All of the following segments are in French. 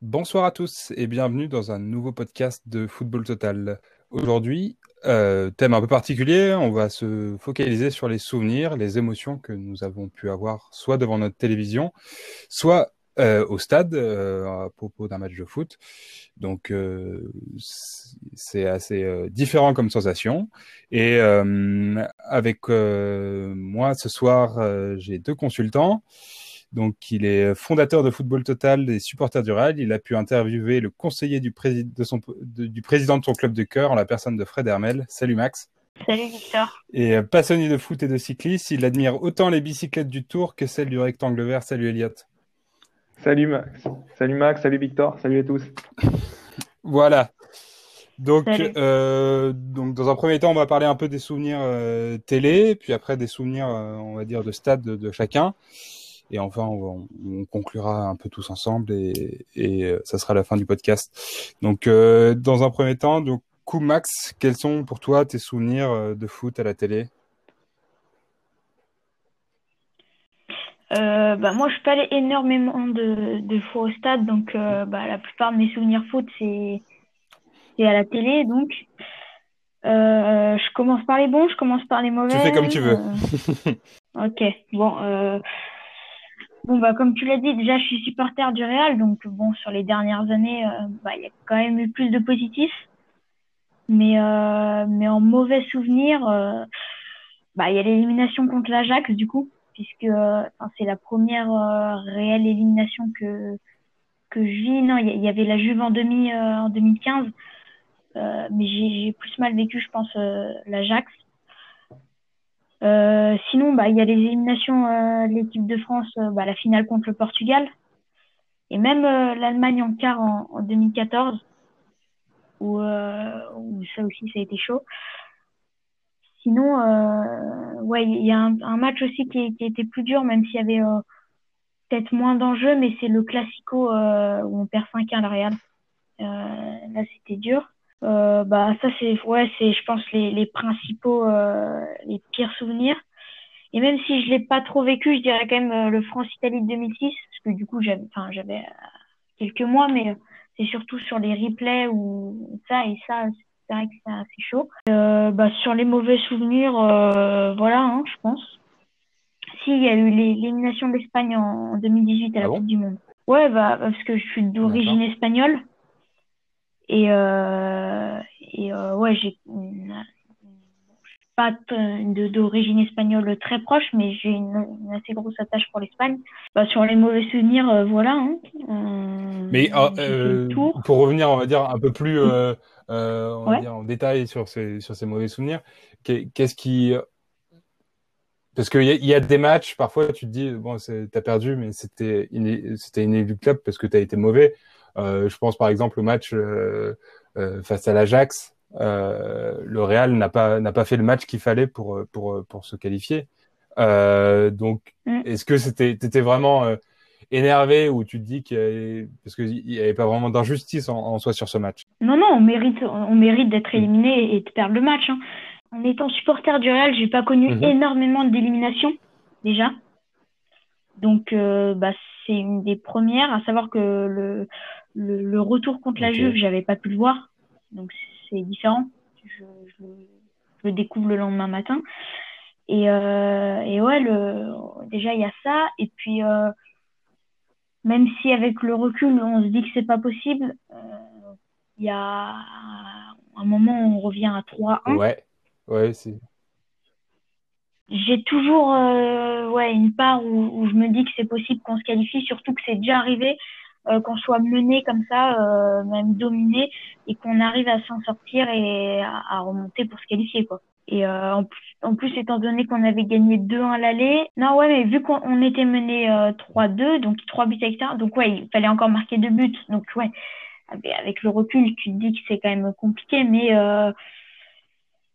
Bonsoir à tous et bienvenue dans un nouveau podcast de Football Total. Aujourd'hui, euh, thème un peu particulier, on va se focaliser sur les souvenirs, les émotions que nous avons pu avoir soit devant notre télévision, soit euh, au stade euh, à propos d'un match de foot. Donc euh, c'est assez euh, différent comme sensation. Et avec moi ce soir, j'ai deux consultants. Donc, il est fondateur de Football Total et supporter du Real. Il a pu interviewer le conseiller du, de son, du président de son club de cœur en la personne de Fred Hermel. Salut Max. Salut Victor. Et euh, passionné de foot et de cyclisme, il admire autant les bicyclettes du Tour que celles du rectangle vert. Salut Elliot. Salut Max. Salut Max, salut Victor, salut à tous. voilà. Donc, euh, donc, dans un premier temps, on va parler un peu des souvenirs euh, télé, puis après des souvenirs, euh, on va dire, de stade de, de chacun. Et enfin, on, on, conclura un peu tous ensemble et, et, euh, ça sera la fin du podcast. Donc, euh, dans un premier temps, donc, coup Max, quels sont pour toi tes souvenirs euh, de foot à la télé? Euh, bah, moi, je parlais énormément de, de fois au stade, donc euh, bah, la plupart de mes souvenirs foot, c'est à la télé. Donc, euh, je commence par les bons, je commence par les mauvais. Tu fais comme tu veux. ok, bon. Bon, bah, comme tu l'as dit, déjà, je suis supporter du Real, donc bon, sur les dernières années, euh, bah, il y a quand même eu plus de positifs. Mais, euh, mais en mauvais souvenir, euh, bah, il y a l'élimination contre l'Ajax, du coup, puisque c'est la première réelle élimination que, que je vis. Non, il y, avait la Juve en, demi, en 2015, mais j'ai plus mal vécu, je pense, l'Ajax. Euh, sinon, bah, il y a les éliminations euh, de l'équipe de France, euh, bah, la finale contre le Portugal, et même l'Allemagne en quart en, en 2014, où, où, ça aussi, ça a été chaud. Sinon, ouais, il y a un, match aussi qui, qui était plus dur, même s'il y avait peut-être moins d'enjeux, mais c'est le Classico où on perd 5-1 le Real. là, c'était dur. Euh, bah ça c'est ouais c'est je pense les, principaux euh, les pires souvenirs et même si je l'ai pas trop vécu je dirais quand même euh, le France Italie de 2006 parce que du coup j'avais enfin j'avais quelques mois mais c'est surtout sur les replays ou ça et ça c'est vrai que c'est assez chaud. Bah sur les mauvais souvenirs voilà hein, je pense. Si il y a eu l'élimination de l'Espagne en, 2018 à la ah Coupe du Monde. Ouais bah parce que je suis d'origine espagnole. Et, euh, et euh, ouais, j'ai pas d'origine espagnole très proche, mais j'ai une, une, assez grosse attache pour l'Espagne. Bah, sur les mauvais souvenirs, euh, voilà. Hein, euh, mais euh, pour revenir, on va dire un peu plus euh, on va dire en détail sur ces sur ces mauvais souvenirs, qu'est-ce qui parce qu'il y, y, a des matchs, parfois tu te dis bon, t'as perdu, mais c'était c'était inéluctable parce que t'as été mauvais. Euh, je pense par exemple au match euh, euh, face à l'Ajax. le Real n'a pas n'a pas fait le match qu'il fallait pour pour pour se qualifier. donc, mm. est-ce que c'était t'étais vraiment énervé ou tu te dis qu'il parce qu'il n'y avait pas vraiment d'injustice en, soi sur ce match Non, non, on mérite, on mérite d'être éliminé et de perdre le match. Hein. En étant supporter du Real, j'ai pas connu mm-hmm. énormément d'éliminations déjà. Donc, euh, bah, c'est une des premières, à savoir que le, le, le retour contre la Juve, j'avais pas pu le voir, donc c'est différent. Je, je, je, le découvre le lendemain matin. Et, euh, et ouais, le, déjà il y a ça. Et puis euh, même si avec le recul on se dit que c'est pas possible, euh, il y a un moment où on revient à 3-1. Ouais, ouais, c'est. J'ai toujours euh, ouais une part où, où je me dis que c'est possible qu'on se qualifie, surtout que c'est déjà arrivé euh, qu'on soit mené comme ça, euh, même dominé, et qu'on arrive à s'en sortir et à, remonter pour se qualifier, quoi. Et euh, en, plus, en plus, étant donné qu'on avait gagné 2-1 à l'aller, non, ouais, mais vu qu'on était mené 3-2, donc 3 buts etc. donc ouais, il fallait encore marquer deux buts. Donc ouais, avec le recul, tu te dis que c'est quand même compliqué, mais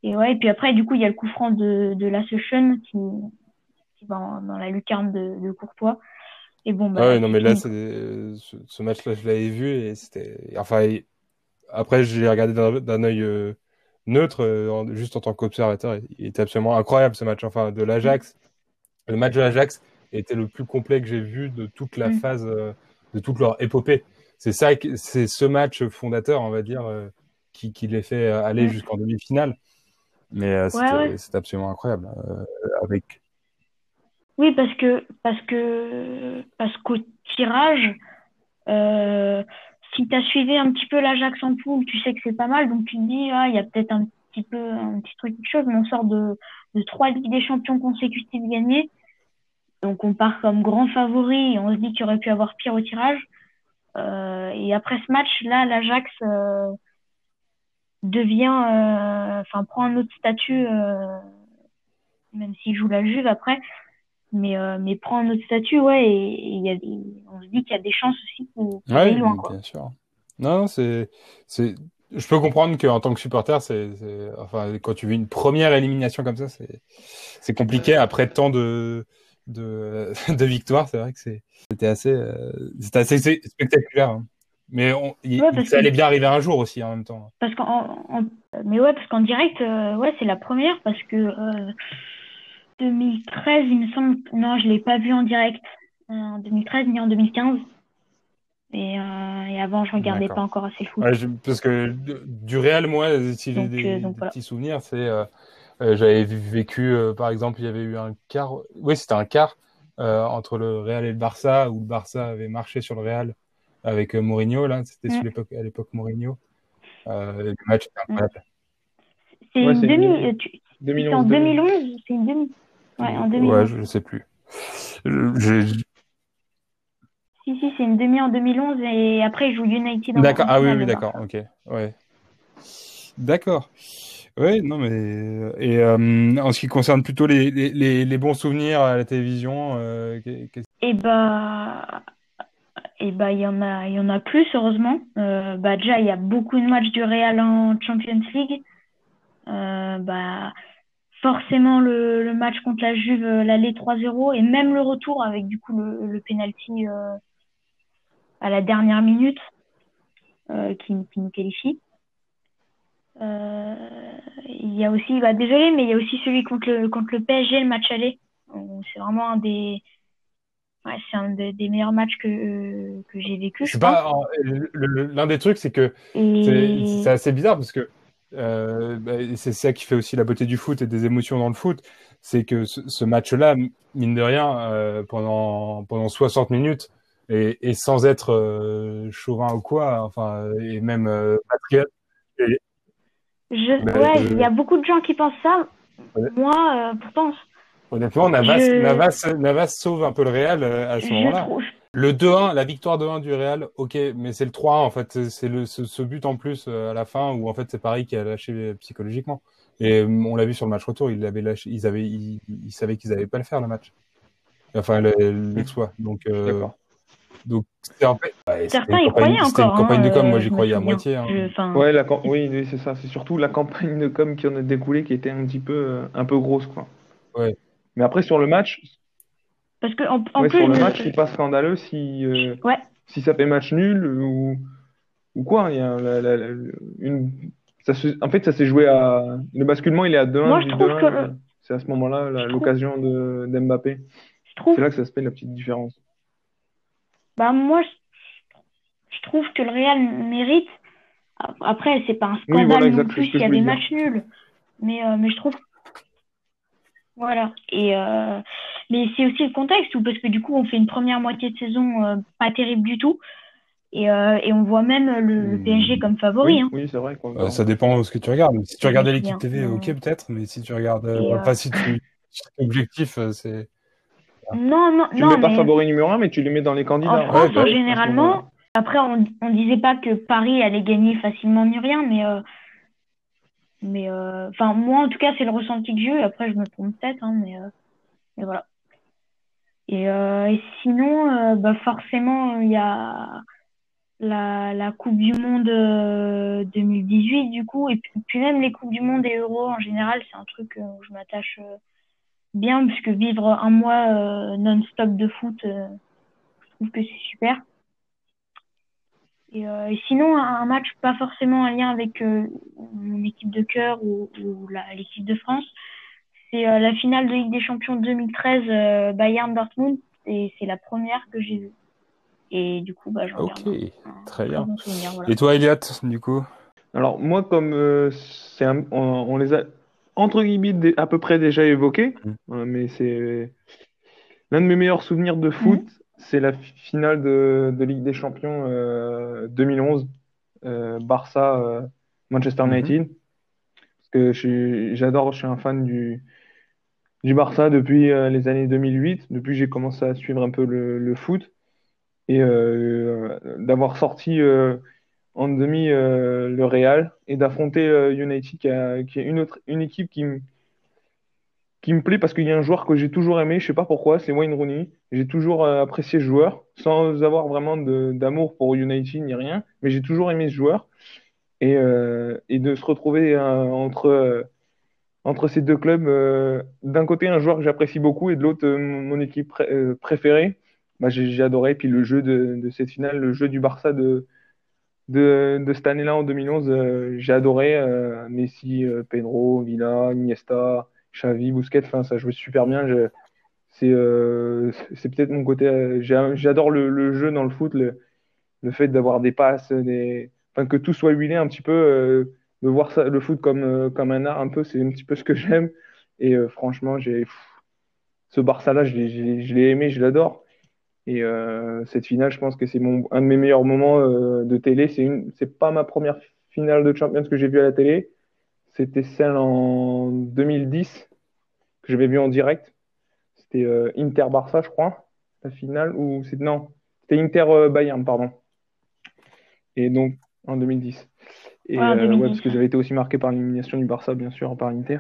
et ouais, et puis après, du coup, il y a le coup franc de, de la Session qui, qui va dans la lucarne de, de Courtois. Et bon, bah, ah ouais, non, mais là, ce, ce match-là, je l'avais vu et c'était. Enfin, après, j'ai regardé d'un œil euh, neutre, juste en tant qu'observateur, il était absolument incroyable ce match. Enfin, de l'Ajax, le match de l'Ajax était le plus complet que j'ai vu de toute la mm. phase, de toute leur épopée. C'est ça, c'est ce match fondateur, on va dire, qui, qui les fait aller jusqu'en demi-finale. Mais c'est absolument incroyable. avec oui, parce que parce que parce qu'au tirage, euh, si tu as suivi un petit peu l'Ajax en poule, tu sais que c'est pas mal, donc tu te dis ah il y a peut-être un petit peu un petit truc quelque chose, mais on sort de de trois ligues des champions consécutives gagnées, donc on part comme grand favori et on se dit qu'il aurait pu avoir pire au tirage. Euh, et après ce match là, l'Ajax euh, devient, euh, enfin prend un autre statut, euh, même s'il joue la Juve après mais euh, mais prend notre statut ouais et, y a on se dit qu'il y a des chances aussi pour aller loin quoi. bien sûr non c'est c'est je peux comprendre qu'en tant que supporter c'est enfin quand tu vis une première élimination comme ça c'est c'est compliqué après tant de de, de victoires c'est vrai que c'est c'était assez euh, c'était assez spectaculaire hein. mais on, ça allait bien arriver un jour aussi en même temps parce qu'en mais ouais parce qu'en direct euh, ouais c'est la première parce que 2013, il me semble. Non, je l'ai pas vu en direct en 2013 ni en 2015. Et, euh, et avant, je regardais pas encore assez foot. parce que du réel, moi, si j'ai des, euh, petits souvenirs, c'est euh, j'avais vécu, par exemple, il y avait eu un quart. Oui, c'était un quart entre le Real et le Barça, où le Barça avait marché sur le Real avec Mourinho. Là, c'était l'époque, à l'époque Mourinho. le match était incroyable. C'est une demi. Tu... en 2011, c'est une demi. Ouais, en 2011. Ouais, je ne sais plus. Si, si, c'est une demi en 2011 et après, il joue United. D'accord, ah oui, oui, d'accord, ok. Ouais. D'accord. Oui, non, mais. Et euh, en ce qui concerne plutôt les, les, les, bons souvenirs à la télévision euh, Eh bah. Eh bah, il y en a, y en a plus, heureusement. Euh, bah, déjà, il y a beaucoup de matchs du Real en Champions League. Euh, bah, forcément le, match contre la Juve, euh, l'aller 3-0 et même le retour avec du coup le, le penalty euh, à la dernière minute euh, qui, nous qualifie. Il y a aussi, bah, désolé, mais il y a aussi celui contre le, contre le PSG, le match aller. C'est vraiment un des, ouais, c'est un des, meilleurs matchs que, que j'ai vécu. Je, pas. L'un des trucs, c'est que c'est assez bizarre parce que euh, bah, c'est ça qui fait aussi la beauté du foot et des émotions dans le foot, c'est que ce, match-là, mine de rien, euh, pendant pendant 60 minutes et, et sans être euh, chauvin ou quoi, enfin et même euh, patriote. Je, bah, ouais, il y a beaucoup de gens qui pensent ça. Moi, pourtant. Honnêtement, Navas, Navas, Navas, sauve un peu le Real à ce moment-là. Le 2-1, la victoire 2-1 du Real, ok, mais c'est le 3-1 en fait, c'est le ce, but en plus euh, à la fin où en fait c'est Paris qui a lâché psychologiquement. Et euh, on l'a vu sur le match retour, ils l'avaient lâché, ils avaient, ils, savaient qu'ils n'allaient pas le faire le match, enfin l'exploit. Donc, euh, donc c'était en fait, certains y croyaient encore. C'était une campagne de com, moi j'y croyais à moitié. Hein. Ouais, la, oui, oui c'est ça, c'est surtout la campagne de com qui en a découlé qui était un petit peu, un peu grosse quoi. Ouais. Mais après sur le match, parce que en, en plus, sur le match, c'est pas scandaleux si, euh, ouais. si ça fait match nul ou, ou quoi. Il y a la, la, une, ça se, en fait, ça s'est joué à. Le basculement, il est à 2-1. C'est à ce moment-là l'occasion de d'Mbappé. C'est là que ça se fait la petite différence. Bah, moi, je, trouve que le Real mérite. Après, c'est pas un scandale non plus s'il y a des matchs nuls. Mais, euh, mais je trouve voilà. Et euh, mais c'est aussi le contexte, parce que du coup, on fait une première moitié de saison euh, pas terrible du tout. Et, euh, et on voit même le, hmm. PSG comme favori. Oui, hein. oui c'est vrai. ça dépend de ce que tu regardes. Si tu regardais l'équipe TV, ok peut-être, mais si tu regardes, pas si tu objectif, c'est. Non, non, tu non. mets pas favori numéro un, mais tu les mets dans les candidats. En France, bah généralement. Après, on, on disait pas que Paris allait gagner facilement ni rien, mais mais euh, enfin, moi, en tout cas, c'est le ressenti que j'ai eu. Après, je me trompe peut-être, hein, mais, euh, mais voilà. Et, euh, et sinon, bah, forcément, il y a la, la Coupe du Monde 2018, du coup, et puis, même les Coupes du Monde et Euro en général, c'est un truc où je m'attache bien, puisque vivre un mois non-stop de foot, je trouve que c'est super. Et, et, sinon, un match pas forcément en lien avec mon équipe de cœur ou, ou l'équipe de France, c'est la finale de Ligue des Champions 2013 Bayern Dortmund et c'est la première que j'ai vue. Et du coup, bah, j'en Ok, très bien. Et toi, Elliot, du coup? Alors, moi, comme euh, c'est on, les a entre guillemets à peu près déjà évoqués, mmh. euh, mais c'est l'un de mes meilleurs souvenirs de foot, mmh. c'est la finale de, de, Ligue des Champions 2011, euh, Barça, Manchester mmh. United. Parce que j'adore, je suis un fan du, du Barça depuis les années 2008, depuis j'ai commencé à suivre un peu le, foot et euh, d'avoir sorti euh, en demi euh, le Real et d'affronter United qui, est une autre une équipe qui me qui me plaît parce qu'il y a un joueur que j'ai toujours aimé, je sais pas pourquoi, c'est Wayne Rooney. J'ai toujours apprécié ce joueur sans avoir vraiment d'amour pour United ni rien, mais j'ai toujours aimé ce joueur. Et, euh, et de se retrouver entre, entre ces deux clubs, d'un côté un joueur que j'apprécie beaucoup et de l'autre mon équipe préférée, bah, j'ai adoré. Puis le jeu de, cette finale, le jeu du Barça de, cette année-là en 2011, euh, j'ai adoré. Euh, Messi, euh, Pedro, Villa, Iniesta, Xavi, Busquets, enfin ça jouait super bien. C'est peut-être mon côté. J'adore le, jeu dans le foot, le, fait d'avoir des passes, des, que tout soit huilé un petit peu, de voir ça, le foot comme comme un art un peu, c'est un petit peu ce que j'aime. Et franchement, j'ai ce Barça-là, je l'ai aimé, je l'adore. Et euh, cette finale, je pense que c'est un de mes meilleurs moments euh, de télé. C'est pas ma première finale de Champions que j'ai vue à la télé. C'était celle en 2010 que j'avais vue en direct. C'était euh, Inter Barça, je crois, la finale ou non, c'était Inter Bayern, pardon. Et donc en 2010. Et ouais, parce que j'avais été aussi marqué par l'élimination du Barça, bien sûr, par Inter.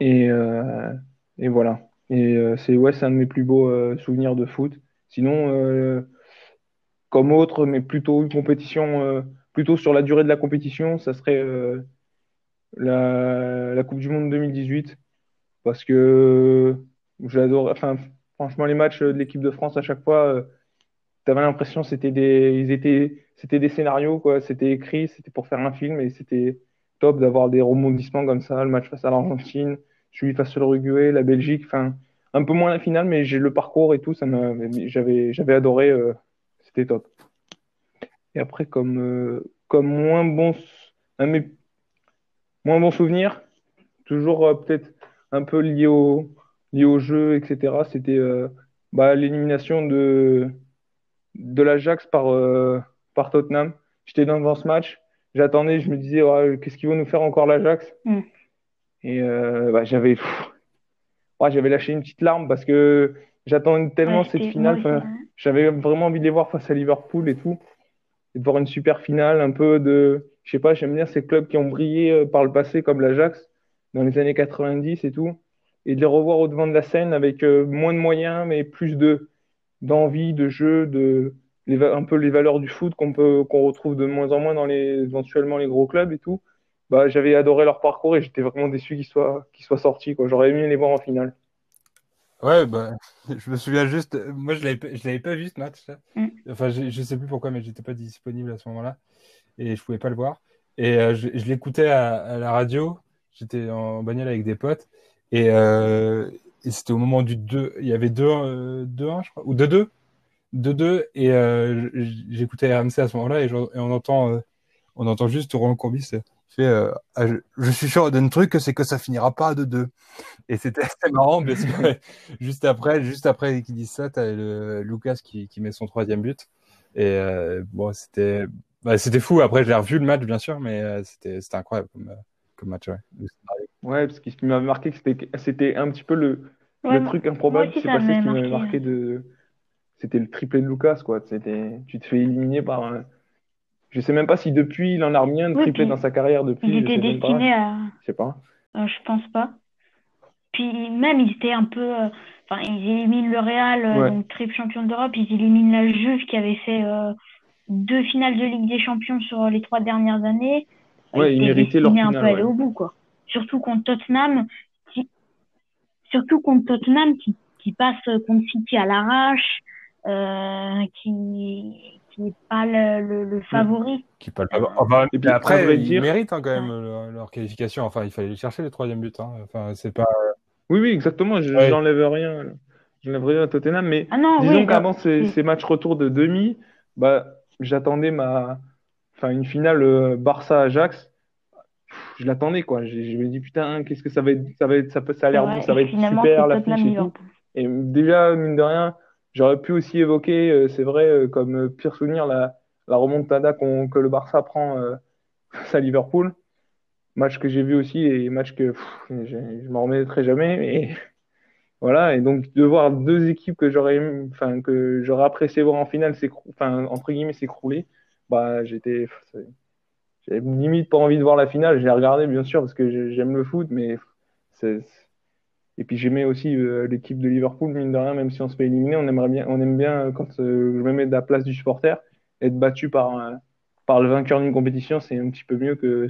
Et, et voilà. Et c'est ouais, c'est un de mes plus beaux souvenirs de foot. Sinon, euh, comme autre, mais plutôt une compétition, euh, plutôt sur la durée de la compétition, ça serait euh, la, Coupe du Monde 2018. Parce que j'adore, enfin, franchement, les matchs de l'équipe de France à chaque fois, tu avais l'impression c'était des, ils étaient, c'était des scénarios, quoi. C'était écrit, c'était pour faire un film et c'était top d'avoir des rebondissements comme ça. Le match face à l'Argentine, celui face à l'Uruguay, la Belgique, enfin un peu moins la finale, mais j'ai le parcours et tout, ça j'avais, j'avais adoré, euh, c'était top. Et après, comme, euh, comme moins bon, un mes moins bon souvenir, toujours euh, peut-être un peu lié au, lié au jeu, etc. C'était bah, l'élimination de, de l'Ajax par, par Tottenham. J'étais dans ce match, j'attendais, je me disais, qu'est-ce qu'ils vont nous faire encore l'Ajax mm. Et bah, j'avais j'avais lâché une petite larme parce que j'attendais tellement cette finale. j'avais vraiment envie de les voir face à Liverpool et tout. Et de voir une super finale, un peu de. Je sais pas, j'aime bien ces clubs qui ont brillé euh, par le passé, comme l'Ajax, dans les années 90 et tout. Et de les revoir au devant de la scène avec euh, moins de moyens, mais plus de d'envie, de jeu, de un peu les valeurs du foot qu'on peut qu'on retrouve de moins en moins dans les éventuellement les gros clubs et tout bah, j'avais adoré leur parcours et j'étais vraiment déçu qu'ils soient, qu'ils soient sortis. Quoi. J'aurais aimé les voir en finale. Ouais, bah, je me souviens juste, moi je l'avais, je l'avais pas vu ce match. Mm. Enfin, je, je sais plus pourquoi, mais j'étais pas disponible à ce moment-là et je pouvais pas le voir. Et euh, je, je l'écoutais à, la radio. J'étais en bagnole avec des potes et, euh, et c'était au moment du 2. Il y avait 2-1, euh, je crois, ou 2-2. 2-2 et euh, j'écoutais RMC à ce moment-là et, et, on entend, euh, on entend juste Roland Courbis fait, euh, ah, je, suis sûr d'un truc, c'est que ça finira pas à 2-2. Et c'était assez marrant parce que juste après, juste après qu'il dise ça, t'as le Lucas qui, qui, met son troisième but. Et euh, bon, c'était, bah, c'était fou. Après, j'ai revu le match, bien sûr, mais euh, c'était, incroyable comme, comme match. Ouais, ouais parce que ce qui m'a marqué, c'était, c'était un petit peu le, le truc improbable qui s'est passé, qui m'avait marqué de, c'était le triplé de Lucas, quoi. C'était, tu te fais éliminer par un je sais même pas si depuis il en a remis un de triplé dans sa carrière depuis. Il était destiné à. Je sais pas. Euh, je pense pas. Puis même ils étaient un peu. Euh, enfin, ils éliminent le Real, euh, donc triple champion d'Europe. Ils éliminent la Juve qui avait fait deux finales de Ligue des Champions sur les trois dernières années. Ouais, ils, méritaient leur finale. un peu aller au bout, quoi. Surtout contre Tottenham, qui... surtout contre Tottenham qui, qui passe contre City à l'arrache, qui qui est pas le, le, favori. Qui pas le et puis après, ils méritent hein, quand même leur, qualification. Enfin, il fallait chercher le troisième but. Hein. Enfin, c'est pas. Oui, oui, exactement. Je n'enlève rien. Je n'enlève rien à Tottenham, mais ah disons qu'avant ces, ces, matchs retour de demi, bah, j'attendais ma, enfin, une finale euh, Barça-Ajax. Je l'attendais quoi. Je, me dis putain, qu'est-ce que ça va être, ça va être, ça, peut, ça a l'air bon, ça va être super la fiche et tout. Et déjà mine de rien, J'aurais pu aussi évoquer, euh, c'est vrai, euh, comme euh, pire souvenir, la, la remontada que le Barça prend face à Liverpool. Match que j'ai vu aussi et match que je, je m'en remettrai jamais. Mais voilà, et donc de voir deux équipes que j'aurais, enfin que j'aurais apprécié voir en finale, enfin entre guillemets s'écrouler, bah j'étais, j'avais limite pas envie de voir la finale. J'ai regardé bien sûr parce que j'aime le foot, mais c'est et puis j'aimais aussi euh, l'équipe de Liverpool, mine de rien, même si on se fait éliminer, on aimerait bien, on aime bien euh, quand euh, je me mets de la place du supporter, être battu par par le vainqueur d'une compétition, c'est un petit peu mieux que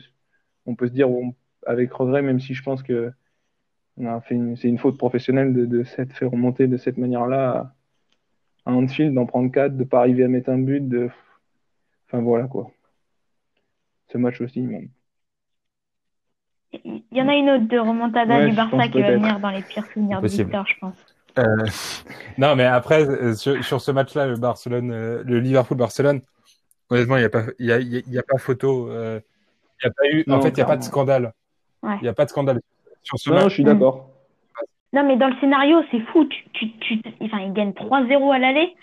on peut se dire avec regret, même si je pense que c'est une faute professionnelle de, de s'être fait remonter de cette manière-là à Anfield, d'en prendre 4, de pas arriver à mettre un but, de enfin voilà quoi. Ce match aussi. Même. Il y en a une autre de remontada du Barça qui va venir dans les pires souvenirs de Victor, je pense. Euh, non, mais après, euh, sur, ce match-là, le Barcelone, euh, le Liverpool-Barcelone, honnêtement, il n'y a pas, il y a, y a, pas photo. Euh, y a pas eu, en fait, il n'y a pas de scandale. Il n'y a pas de scandale sur ce match. Non, je suis d'accord. Non, mais dans le scénario, c'est fou. Tu, tu, tu, enfin, ils gagnent 3-0 à l'aller.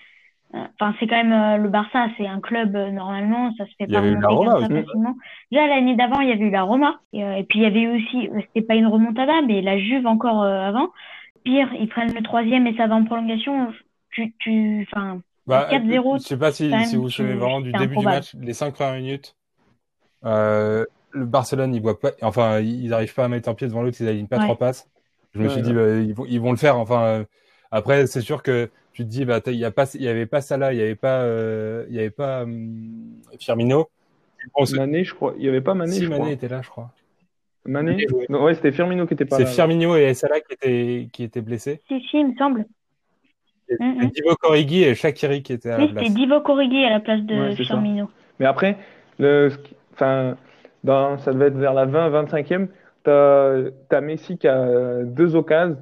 Enfin, c'est quand même euh, le Barça, c'est un club euh, normalement, ça se fait pas remonter comme ça facilement. Déjà l'année d'avant, il y avait eu la Roma, et, euh, puis il y avait eu aussi, c'était pas une remontada, mais la Juve encore avant. Pire, ils prennent le troisième et ça va en prolongation. Tu, tu, enfin, 4-0. Bah, je sais pas si, si vous savez vraiment du début du match, les cinq premières minutes. le Barcelone, ils voient pas, enfin, ils arrivent pas à mettre un pied devant l'autre, ils alignent pas trois passes. Je me suis dit, bah, ils, vont, ils vont le faire. Enfin, après, c'est sûr que tu te dis, bah, il y a pas, il y avait pas Salah, il y avait pas, euh, il y avait pas Firmino. Mané, je crois. Il y avait pas Mané. Si, je Mané était là, je crois. Mané. ouais, c'était Firmino qui était pas là. C'est Firmino et Salah qui étaient, qui étaient blessés. Si, si, il me semble. C'était mm -hmm. Divo Corrigui et Shakiri qui étaient à la place. C'était Divo Corrigui à la place de Firmino. Mais après, le, enfin, dans, ça devait être vers la 20-25e. T'as as Messi qui a deux occasions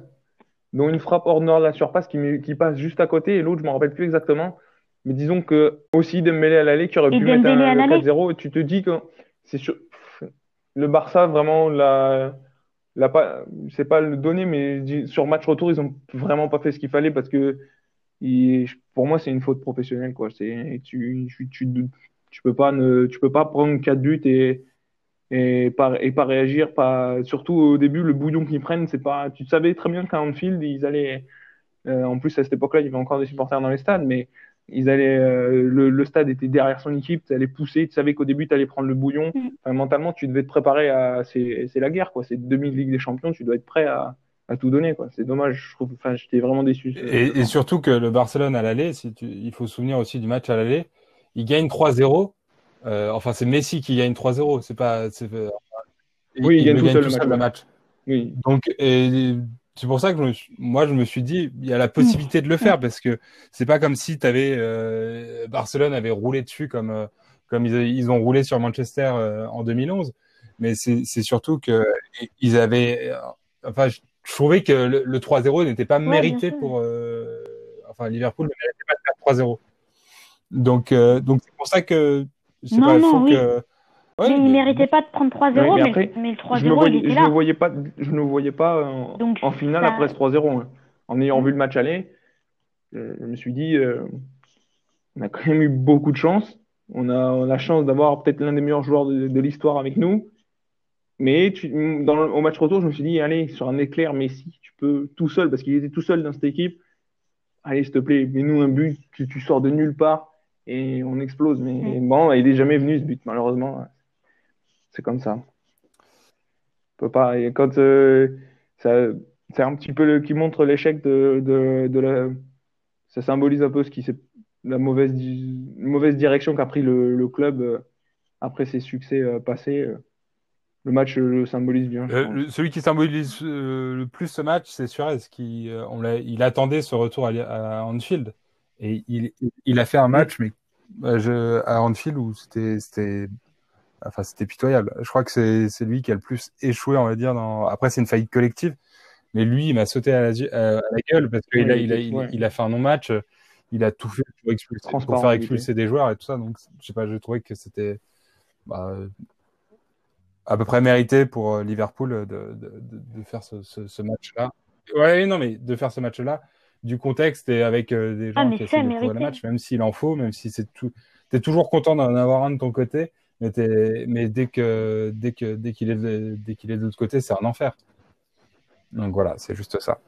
dont une frappe hors nord de la surpasse qui, qui passe juste à côté et l'autre, je ne me rappelle plus exactement. Mais disons que aussi Dembélé à l'aller qui aurait pu mettre un 4-0 et tu te dis que c'est sur... le Barça vraiment la la pas c'est pas le donner mais sur match retour ils ont vraiment pas fait ce qu'il fallait parce que pour moi c'est une faute professionnelle quoi c'est tu, tu, tu, tu peux pas ne tu peux pas prendre quatre buts et et pas, et pas réagir, pas, surtout au début, le bouillon qu'ils prennent, c'est pas, tu savais très bien qu'à Anfield, ils allaient, euh, en plus à cette époque-là, il y avait encore des supporters dans les stades, mais ils allaient, euh, le, le, stade était derrière son équipe, tu allais pousser, tu savais qu'au début, tu allais prendre le bouillon. Mm. Enfin, mentalement, tu devais te préparer à, c'est la guerre, quoi. C'est 2000 Ligue des Champions, tu dois être prêt à, à tout donner, quoi. C'est dommage, je trouve, enfin, j'étais vraiment déçu. Et, et, surtout que le Barcelone à l'aller, si tu, il faut se souvenir aussi du match à l'aller, il gagne 3-0 euh, enfin, c'est Messi qui gagne 3-0. C'est pas. Euh, oui, il, gagne, tout, seul, le match. Oui. Donc, c'est pour ça que moi, je me suis dit, il y a la possibilité de le faire parce que c'est pas comme si avais, euh, Barcelone avait roulé dessus comme, comme ils, ont roulé sur Manchester en 2011. Mais c'est surtout que ils avaient. enfin, je, trouvais que le, 3-0 n'était pas mérité pour. enfin, Liverpool ne méritait pas de faire 3-0. Donc, donc c'est pour ça que non, non, oui. mais il ne méritait pas de prendre 3-0, mais, le 3-0, il était là. Je ne voyais pas, je ne voyais pas en, Donc, en finale après ce 3-0. Hein. En ayant vu le match aller, euh, je me suis dit, euh, on a quand même eu beaucoup de chance. On a, on a la chance d'avoir peut-être l'un des meilleurs joueurs de, de l'histoire avec nous. Mais tu, dans le, au match retour, je me suis dit, allez, sur un éclair, Messi, tu peux tout seul, parce qu'il était tout seul dans cette équipe. Allez, s'il te plaît, mets-nous un but, tu, tu sors de nulle part et on explose. Mais mm. bon, il est jamais venu ce but, malheureusement. C'est comme ça. On peut pas. Et quand euh, ça, c'est un petit peu le, qui montre l'échec de, de, de, la. Ça symbolise un peu ce qui c'est la mauvaise, mauvaise direction qu'a pris le, le, club euh, après ses succès euh, passés. Le match le symbolise bien. celui qui symbolise le plus ce match, c'est Suarez qui on il attendait ce retour à, à Anfield et il, il, a fait un match mais je, à Anfield où c'était c'était enfin c'était pitoyable. Je crois que c'est c'est lui qui a le plus échoué, on va dire. Dans... Après c'est une faillite collective, mais lui il m'a sauté à la, à la gueule parce qu'il a il a, il, a fait un non match. Il a tout fait pour, expulser, pour faire expulser des joueurs et tout ça. Donc je sais pas, je trouvais que c'était bah, à peu près mérité pour euh, Liverpool de, de, de, faire ce, ce, ce match-là. Ouais, non, mais de faire ce match-là, du contexte et avec euh, des gens ah, qui essaient de trouver le match, même s'il en faut, même si c'est tout. T'es toujours content d'en avoir un de ton côté, mais, mais dès que dès que dès qu'il est de, dès qu'il est de l'autre côté, c'est un enfer. Donc voilà, c'est juste ça.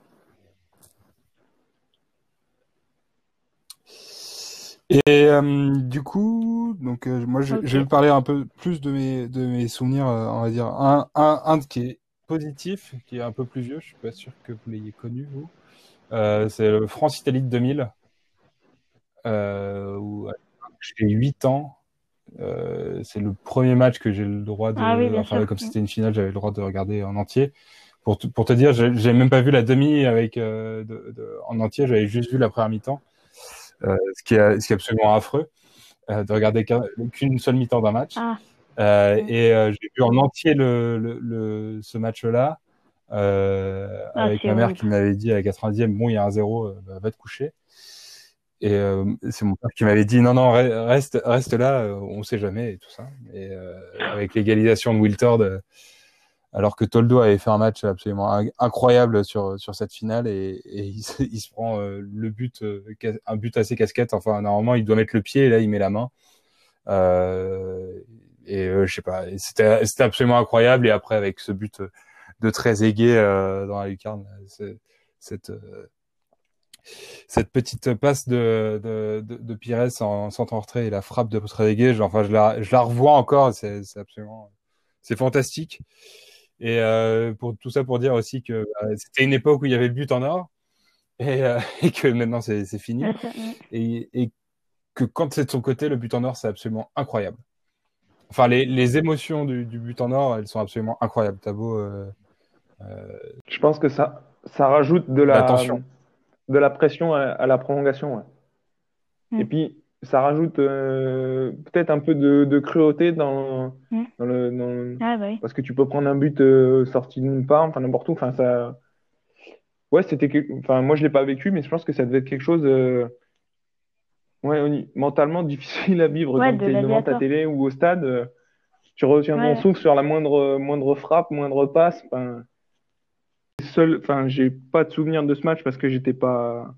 Et euh, du coup, donc euh, moi je, je, vais parler un peu plus de mes de mes souvenirs, on va dire un, un, un qui est positif, qui est un peu plus vieux. Je suis pas sûr que vous l'ayez connu vous. C'est le France Italie de 2000, où j'ai 8 ans. c'est le premier match que j'ai le droit de, ah oui, enfin comme c'était une finale, j'avais le droit de regarder en entier. Pour, pour te dire, j'ai même pas vu la demi avec de, de, en entier, j'avais juste vu la première mi-temps. Euh, ce, qui est, ce qui est absolument affreux euh, de regarder qu'une seule mi-temps d'un match. Ah. Euh, et j'ai vu en entier le, le, le ce match-là euh, ah, avec ma mère qui m'avait dit à la 90e bon il y a un zéro bah, va te coucher. Et euh, c'est mon père qui m'avait dit non non reste reste là on sait jamais et tout ça. Et avec l'égalisation de Wiltord alors que Toldo avait fait un match absolument incroyable sur sur cette finale et, et il, il, se prend euh, le but euh, un but assez casquette. Enfin normalement il doit mettre le pied et là il met la main. Euh, et euh, je sais pas c'était c'était absolument incroyable. Et après avec ce but de très aigué dans la lucarne cette cette petite passe de, de, de, de Pires en centre en retrait et la frappe de Trezeguet, enfin je la, je la revois encore, c'est absolument, c'est fantastique. Et euh, pour tout ça pour dire aussi que bah, c'était une époque où il y avait le but en or et, euh, et que maintenant c'est fini. Et, et, que quand c'est de son côté, le but en or, c'est absolument incroyable. Enfin, les, les émotions du, du, but en or, elles sont absolument incroyables. T'as beau. Euh, Je pense que ça, ça rajoute de la, de la pression à, à la prolongation. Ouais. Mm. Et puis, ça rajoute euh, peut-être un peu de, de cruauté dans, mm. dans le dans... Ah, bah oui. parce que tu peux prendre un but euh, sorti d'une part enfin n'importe où enfin ça ouais c'était enfin moi je l'ai pas vécu mais je pense que ça devait être quelque chose euh... ouais mentalement difficile à vivre ouais, quand tu es devant ta télé ou au stade euh, tu retiens ouais. ton souffle sur la moindre moindre frappe moindre passe enfin seul enfin j'ai pas de souvenir de ce match parce que j'étais pas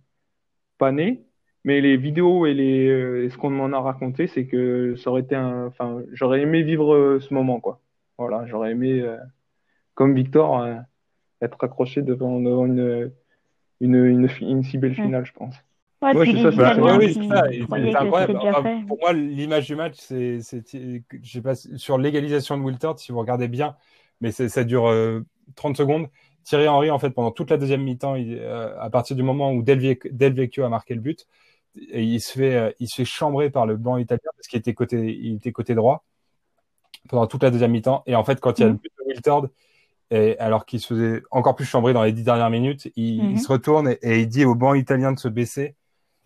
pas né mais les vidéos et, les, euh, et ce qu'on m'en a raconté, c'est que ça aurait été un. Enfin, j'aurais aimé vivre euh, ce moment, quoi. Voilà, j'aurais aimé, euh, comme Victor, euh, être accroché devant, devant une, une, une, une, si belle finale, je pense. Ouais, ouais c'est ça. Ouais, oui, c'est ça. C'est incroyable. Enfin, pour moi, l'image du match, c'est, je sais pas, sur l'égalisation de Wiltord, si vous regardez bien, mais ça dure euh, 30 secondes. Thierry Henry, en fait, pendant toute la deuxième mi-temps, euh, à partir du moment où Del Vecchio a marqué le but, et il se fait, euh, il se fait chambrer par le banc italien parce qu'il était côté, il était côté droit pendant toute la deuxième mi-temps. Et en fait, quand il y a le mm. but de Wiltord, et alors qu'il se faisait encore plus chambrer dans les dix dernières minutes, il, mm -hmm. il se retourne et, et, il dit au banc italien de se baisser.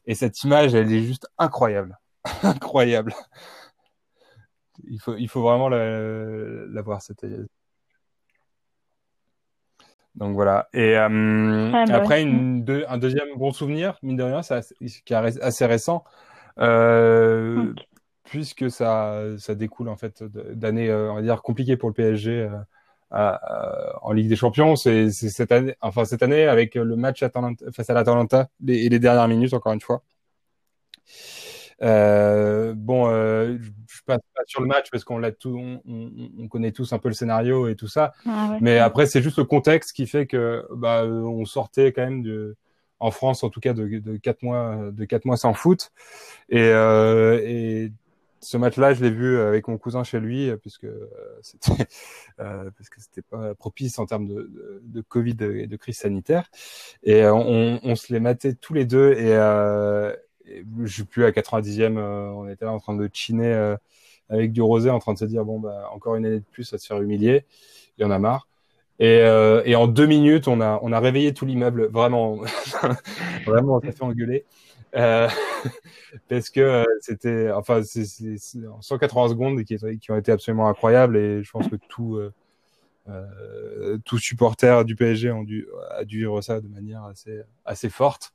Et cette image, elle est juste incroyable, incroyable. Il faut, il faut vraiment la, la voir cette, donc voilà. Et euh, ah, bah après, une, deux, un deuxième bon souvenir, mine de rien, ça, qui est assez récent, euh, okay. puisque ça, ça découle en fait d'années, euh, on va dire, compliquées pour le PSG à, à, en Ligue des Champions. C'est cette année, enfin cette année avec le match Atalanta, face à l'Atalanta et les dernières minutes, encore une fois. Euh, bon, euh, je passe pas sur le match parce qu'on l'a tout, on, on, on, connaît tous un peu le scénario et tout ça. Ah ouais. Mais après, c'est juste le contexte qui fait que bah, on sortait quand même de, en France, en tout cas, de, de quatre mois, de quatre mois sans foot. Et, euh, et ce match-là, je l'ai vu avec mon cousin chez lui, puisque euh, c'était euh, parce que c'était pas propice en termes de, de, de, Covid et de crise sanitaire. Et on, on se les matait tous les deux et euh, je sais plus à 90e, euh, on était là en train de chiner euh, avec du rosé, en train de se dire bon bah encore une année de plus à se faire humilier, il y en a marre. Et, euh, et en deux minutes, on a on a réveillé tout l'immeuble, vraiment, vraiment, on s'est fait engueuler. Euh, parce que euh, c'était, enfin, c'est 180 secondes qui, ont été absolument incroyables et je pense que tout, tout supporter du PSG ont dû, a dû vivre ça de manière assez, assez forte.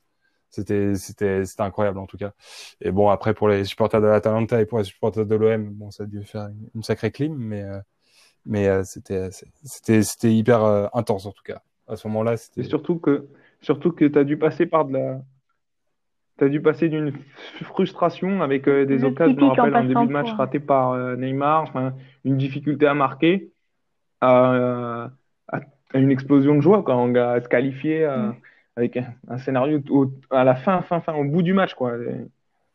C'était, c'était, c'était incroyable en tout cas. Et bon, après pour les supporters de l'Atalanta et pour les supporters de l'OM, bon, ça a dû faire une, sacrée clim, mais, mais c'était, c'était, c'était hyper intense en tout cas. À ce moment-là, c'était. Surtout que, surtout que tu as dû passer par de la tu as dû passer d'une frustration avec euh, des occasions, je me rappelle, un début de match raté par euh, Neymar, une difficulté à marquer, à, une explosion de joie quand on a se qualifier euh, mm. Avec un, scénario à la fin, fin, fin, au bout du match. Quoi.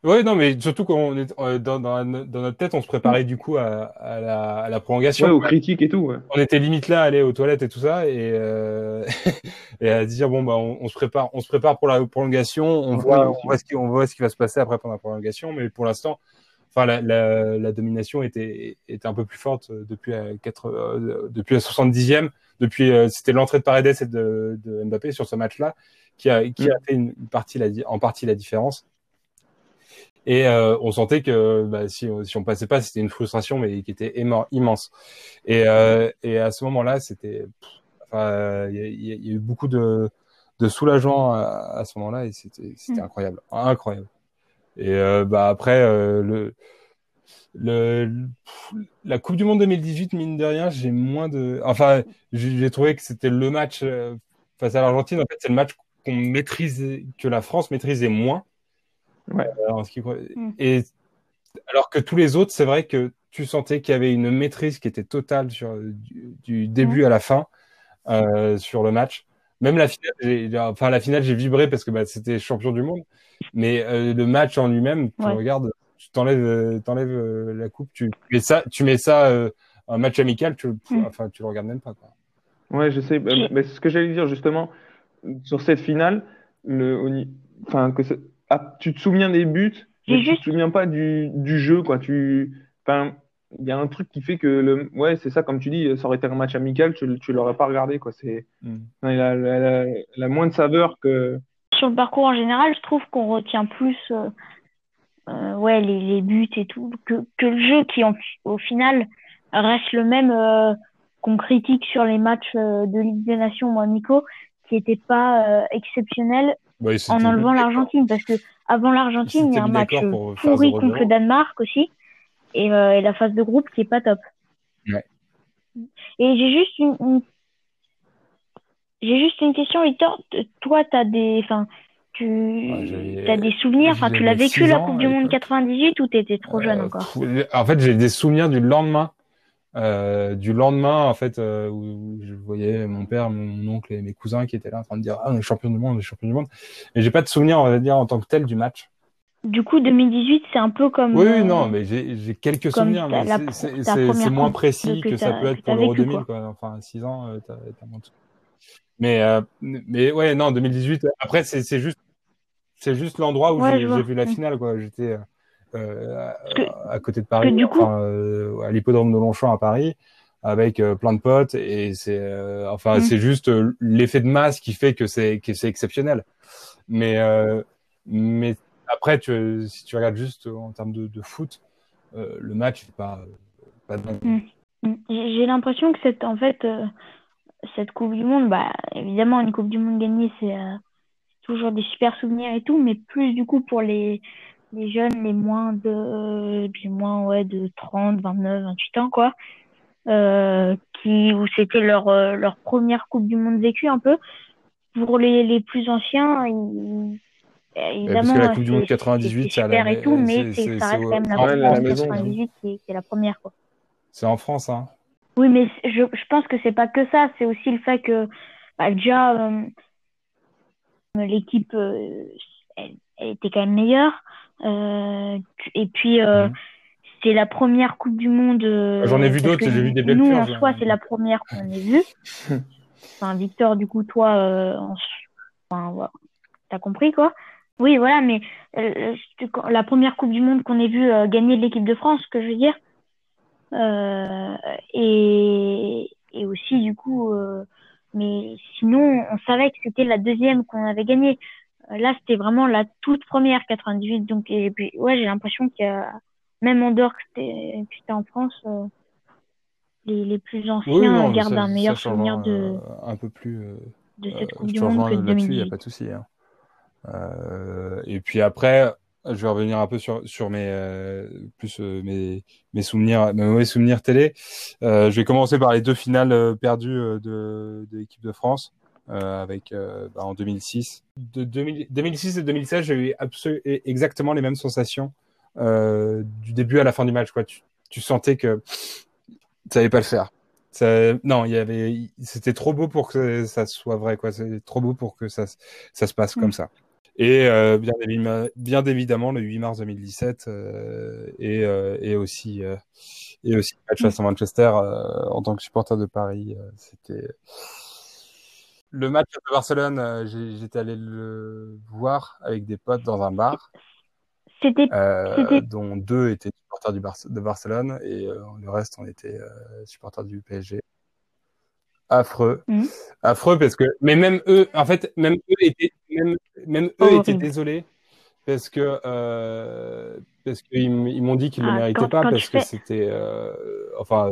Oui, non, mais surtout qu'on est euh, dans, dans, dans, notre tête, on se préparait du coup à, à, la, à la, prolongation. Ouais, aux critiques et tout. Ouais. On était limite là à aller aux toilettes et tout ça, et, euh, et à dire bon bah on, on, se prépare, on se prépare pour la prolongation, on voit, on voit ce qui, on voit ce qui va se passer après pendant la prolongation, mais pour l'instant, enfin la, la, la, domination était était un peu plus forte depuis à 4, euh, depuis la 70e, depuis euh, c'était l'entrée de Paredes et de, de Mbappé sur ce match-là qui a qui a mm. fait une partie la, en partie la différence. Et euh, on sentait que bah, si, si on passait pas, c'était une frustration, mais qui était immense. Et, euh, et à ce moment-là, c'était, enfin, il y, y, a eu beaucoup de, de soulagement à, à ce moment-là, et c'était, c'était mm. incroyable, incroyable. Et euh, bah après euh, le, le la Coupe du Monde 2018, mine de rien, j'ai moins de, enfin, j'ai trouvé que c'était le match euh, face à l'Argentine. En fait, c'est le match qu'on maîtrisait, que la France maîtrisait moins. Ouais. Alors, mm. Et alors que tous les autres, c'est vrai que tu sentais qu'il y avait une maîtrise qui était totale sur, du, début mm. à la fin euh, sur le match. Même la finale, enfin la finale, j'ai vibré parce que bah, c'était champion du monde. Mais euh, le match en lui-même, tu regardes, tu t'enlèves, euh, t'enlèves euh, la coupe, tu mets ça, tu mets ça euh, un match amical, tu, mm. enfin tu le regardes même pas. Quoi. Ouais, je sais. Mais c'est ce que j'allais dire justement sur cette finale, le, enfin que ah, tu te souviens des buts, mais tu te souviens pas du, du jeu, quoi. Tu, enfin, il y a un truc qui fait que le, ouais, c'est ça, comme tu dis, ça aurait été un match amical, tu, tu l'aurais pas regardé, quoi. C'est, mm. il, a, il, a, moins de saveur que. Sur le parcours en général, je trouve qu'on retient plus, euh, euh, ouais, les, les, buts et tout, que, que le jeu qui, au final, reste le même euh, qu'on critique sur les matchs euh, de Ligue des Nations, moi, Nico, qui n'était pas exceptionnel en enlevant l'Argentine. Parce que avant l'Argentine il y a un match pourri contre le Danemark aussi. Et, et, la phase de groupe qui est pas top. Ouais. Et j'ai juste une, j'ai juste une question Victor, toi tu as des enfin tu as des souvenirs, enfin tu l'as vécu la Coupe du monde 98 ou tu étais trop jeune euh, encore? En fait, j'ai des souvenirs du lendemain euh, du lendemain, en fait, euh, où, je voyais mon père, mon oncle et mes cousins qui étaient là en train de dire Ah, on est champion du monde, on est champion du monde. Mais j'ai pas de souvenir, on va dire, en tant que tel du match. Du coup, 2018, c'est un peu comme. Oui, oui, euh, non, mais j'ai quelques souvenirs, mais c'est moins précis que, ça peut être pour l'Euro 2000, quoi. Enfin, 6 ans, t'as moins de Mais, mais ouais, non, 2018, après, c'est juste, c'est juste l'endroit où j'ai vu la finale, quoi. J'étais euh, à côté de Paris, enfin, euh, à l'hippodrome de Longchamp à Paris, avec euh, plein de potes et c'est enfin mm. c'est juste l'effet de masse qui fait que c'est que c'est exceptionnel. Mais mais après tu, si tu regardes juste en termes de, de foot, le match n'est pas pas mm. Mm. J'ai l'impression que cette en fait cette Coupe du Monde, bah évidemment une Coupe du Monde gagnée c'est toujours des super souvenirs et tout, mais plus du coup pour les les jeunes, les moins de, moins, ouais, de 30, 29, 28 ans, quoi, euh, qui, où c'était leur, euh, leur première Coupe du Monde vécue un peu. Pour les, les plus anciens, ils, évidemment, Parce que la Coupe du Monde 98, c'est super et tout, mais ça reste quand même la, France la 98 qui est, qui est, la première, quoi. C'est en France, hein. Oui, mais je, je pense que c'est pas que ça, c'est aussi le fait que, bah, déjà, euh, l'équipe, euh, elle, elle, était quand même meilleure. Euh, et puis, euh, mhm. c'est la première Coupe du Monde. Euh, J'en ai vu d'autres, j'ai vu des belles Nous, en soi, c'est la première qu'on ait vue. enfin, Victor, du coup, toi, en... enfin, voilà. t'as compris, quoi? Oui, voilà, mais la première Coupe du Monde qu'on ait vue gagner de l'équipe de France, que je veux dire. et, et aussi, du coup, mais sinon, on savait que c'était la deuxième qu'on avait gagnée. là, c'était vraiment la toute première 98. Donc, et puis, ouais, j'ai l'impression a, même en dehors que c'était en France, euh, les, les, plus anciens gardent un meilleur souvenir de, euh, un peu plus, euh, de cette Coupe du Monde que de 2018. Il n'y a pas de souci. Hein. et puis après, je vais revenir un peu sur, sur mes, plus, mes, mes souvenirs, mes mauvais souvenirs télé. je vais commencer par les deux finales perdues de, de l'équipe de France. Euh, avec euh, bah, en 2006. De 2006 et 2016, j'ai eu absolument exactement les mêmes sensations euh, du début à la fin du match. Quoi. Tu, tu sentais que ça allait pas le faire. Ça, non, il y avait, c'était trop beau pour que ça soit vrai. Quoi. C'est trop beau pour que ça, ça se passe comme mm. ça. Et euh, bien, bien, évidemment, le 8 mars 2017 euh, et, euh, et aussi et aussi le match face à Manchester en tant que supporter de Paris, c'était le match de Barcelone, euh, j'étais allé le voir avec des potes dans un bar. Euh, dont deux étaient supporters du de Barcelone et euh, le reste on était supporters du PSG. Affreux, mmh. affreux parce que mais même eux, en fait, même eux étaient même, même eux oh, étaient désolés parce que parce qu'ils m'ont dit qu'ils ne le ah, méritaient pas parce que c'était enfin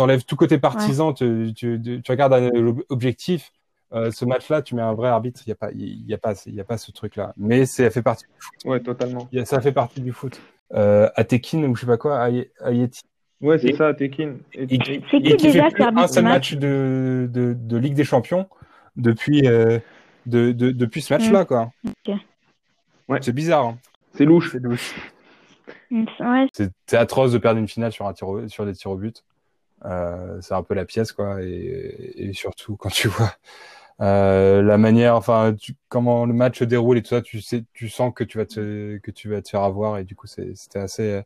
t'enlèves tout côté partisan, tu, tu, regardes un objectif. Euh, ce match-là, tu mets un vrai arbitre, il n'y a pas, il y a pas, il y a pas ce truc-là. Mais ça fait partie du foot. Ouais, totalement. ça fait partie du foot. Euh, à Tekin ou je sais pas quoi, à, Yeti. Ouais, c'est ça, Tekin. Et, c'est qui déjà fait un seul match de, de, de, Ligue des Champions depuis, euh, de, de, depuis ce match-là, quoi. Ouais. C'est bizarre. Hein. C'est louche. C'est louche. Ouais. C'est atroce de perdre une finale sur, un tir sur des tirs au but. Euh, c'est un peu la pièce, quoi. Et, et surtout quand tu vois euh, la manière, enfin, tu, comment le match se déroule et tout ça, tu sais, tu sens que tu vas te, que tu vas te faire avoir et du coup, c'était assez euh,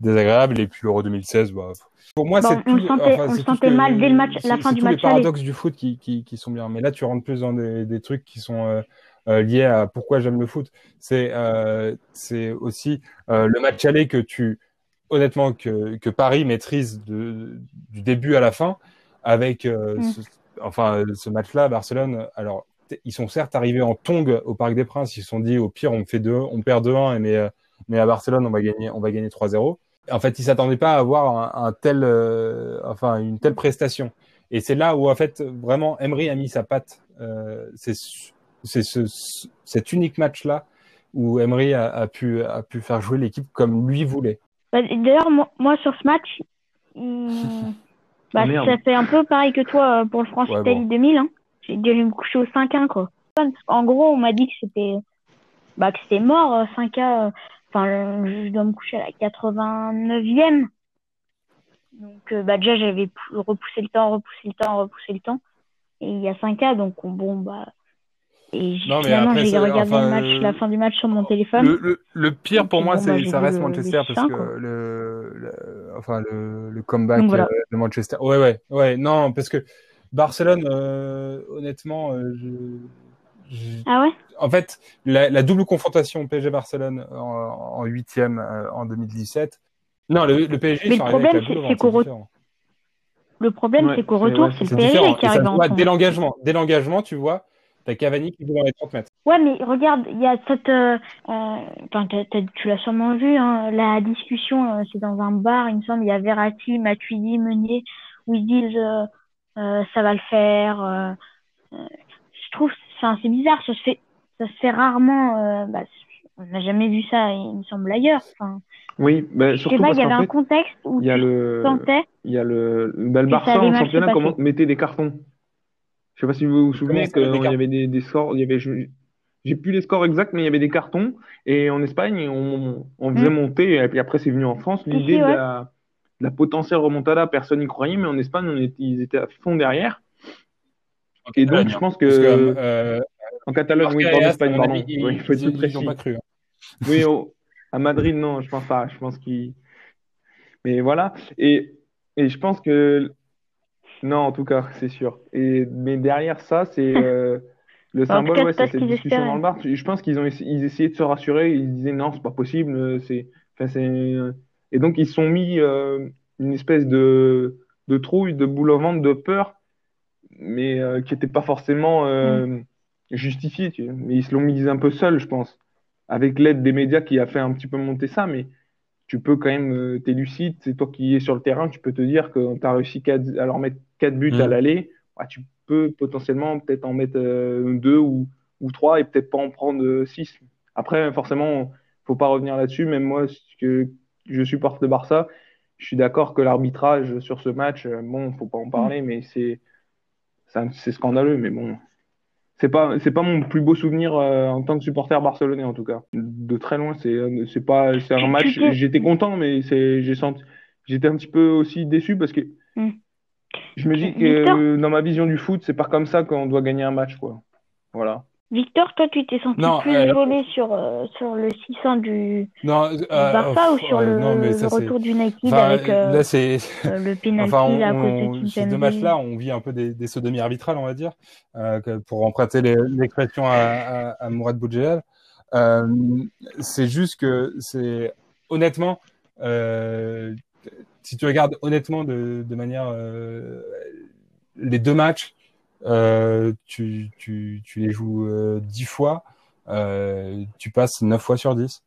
désagréable. Et puis l'Euro 2016, bah, pour moi, c'est on, sentait, on sentait mal dès le match, la fin du match. C'est les paradoxes du foot qui, qui, qui, sont bien. Mais là, tu rentres plus dans des, des trucs qui sont euh, euh liés à pourquoi j'aime le foot. C'est euh, c'est aussi le match aller que tu honnêtement que, que Paris maîtrise de, du début à la fin avec euh, mm. ce, enfin ce match-là, Barcelone. Alors ils sont certes arrivés en tongue au Parc des Princes. Ils se sont dit au pire on fait deux, on perd 2-1, mais euh, mais à Barcelone on va gagner, on va gagner 3-0. En fait, ils s'attendaient pas à avoir un, tel, euh, enfin une telle prestation. Et c'est là où en fait vraiment Emery a mis sa patte. Euh, c'est c'est ce, cet unique match-là où Emery a, a, pu a pu faire jouer l'équipe comme lui voulait. Bah, D'ailleurs, moi, moi, sur ce match, bah, ah, ça fait un peu pareil que toi euh, pour le France-Italie 2000. Hein. J'ai dû me coucher au 5-1. Quoi. En gros, on m'a dit que c'était bah, que c'était mort, 5 euh, a Enfin, je dois me coucher à la 89e. Donc, euh, bah, déjà, j'avais repoussé le temps, repoussé le temps, repoussé le temps. Et il y a 5K, donc bon, bah, et non, finalement, j'ai regardé le match, la fin du match sur mon téléphone. Le, le, pire pour moi, c'est ça reste Manchester parce que le, le, enfin le, le comeback euh, de Manchester. Ouais, ouais, ouais. Non, parce que Barcelone, euh, honnêtement, euh, je, ah ouais? En fait, la, la double confrontation PSG Barcelone en huitième en, 2017. Non, le, le PSG. Mais le problème, c'est qu'au retour. Le problème, c'est qu'au retour, c'est le PSG qui arrive en. Dès l'engagement, dès l'engagement, tu vois T'as Cavani qui joue dans les 30 mètres. Ouais, mais regarde, il y a cette. Euh, euh tu l'as sûrement vu, hein, la discussion, euh, c'est dans un bar, il me semble, il y a Verratti, Matuidi, Meunier, où ils disent euh, euh ça va le faire. je trouve, c'est bizarre, ça se fait, ça se fait rarement. Bah, on n'a jamais vu ça, il me semble, ailleurs. Oui, bah, surtout je sais pas, il y avait un contexte où il y a le, sentais. Il y a le, bah, le Barça en championnat, comment mettait des cartons. Je sais pas si vous vous souvenez qu'il y avait des, des, scores, il y avait, j'ai plus les scores exacts, mais il y avait des cartons. Et en Espagne, on, on faisait mm. monter, et puis après c'est venu en France, l'idée de, la, de, la, potentielle remontada, personne n'y croyait, mais en Espagne, on était, ils étaient à fond derrière. et donc, je pense que, euh, en Catalogne, oui, en Espagne, pardon. il faut être précis. Pas cru, hein. Oui, à Madrid, non, je pense pas. Je pense qu'ils. Mais voilà. Et, et je pense que non, en tout cas, c'est sûr. Et, mais derrière ça, c'est euh, le symbole, ouais, c'est cette discussion dans le bar. Je pense qu'ils ont ils essayaient de se rassurer. Ils disaient non, c'est pas possible. Euh, c'est, enfin, c'est... Et donc, ils se sont mis euh, une espèce de, de trouille, de boule au ventre, de peur, mais qui n'était pas forcément mm. justifié, tu mais ils se l'ont mis un peu seul, je pense, avec l'aide des médias qui a fait un petit peu monter ça, mais tu peux quand même, euh, t'es lucide, c'est toi qui es sur le terrain, tu peux te dire que tu as réussi à leur mettre 4 buts à mm. l'aller, bah, tu peux potentiellement peut-être en mettre 2 euh, ou, ou 3 et peut-être pas en prendre 6. Euh, Après, forcément, faut pas revenir là-dessus, même moi, que je supporte le Barça, je suis d'accord que l'arbitrage sur ce match, bon, faut pas en parler, mais c'est c'est scandaleux, mais bon, c'est pas c'est pas mon plus beau souvenir euh, en tant que supporter barcelonais en tout cas. De très loin, c'est c'est pas c'est un match. J'étais content, mais c'est j'ai senti j'étais un petit peu aussi déçu parce que hmm. je me dis que dans ma vision du foot, c'est pas comme ça qu'on doit gagner un match quoi. Voilà. Victor, toi, tu t'es senti plus euh, sur, euh, sur le 600 du, non, euh, Barça ou sur le, retour du Nike avec là, c'est... le penalty enfin, à côté de Ces deux matchs-là, on vit un peu des, des sodomies arbitrales, on va dire, pour emprunter l'expression à, à, à, Mourad Boudjel. c'est juste que c'est honnêtement, si tu regardes honnêtement de, de manière les deux matchs, euh, tu, tu, les joues euh, 10 fois, euh, tu passes 9 fois sur 10.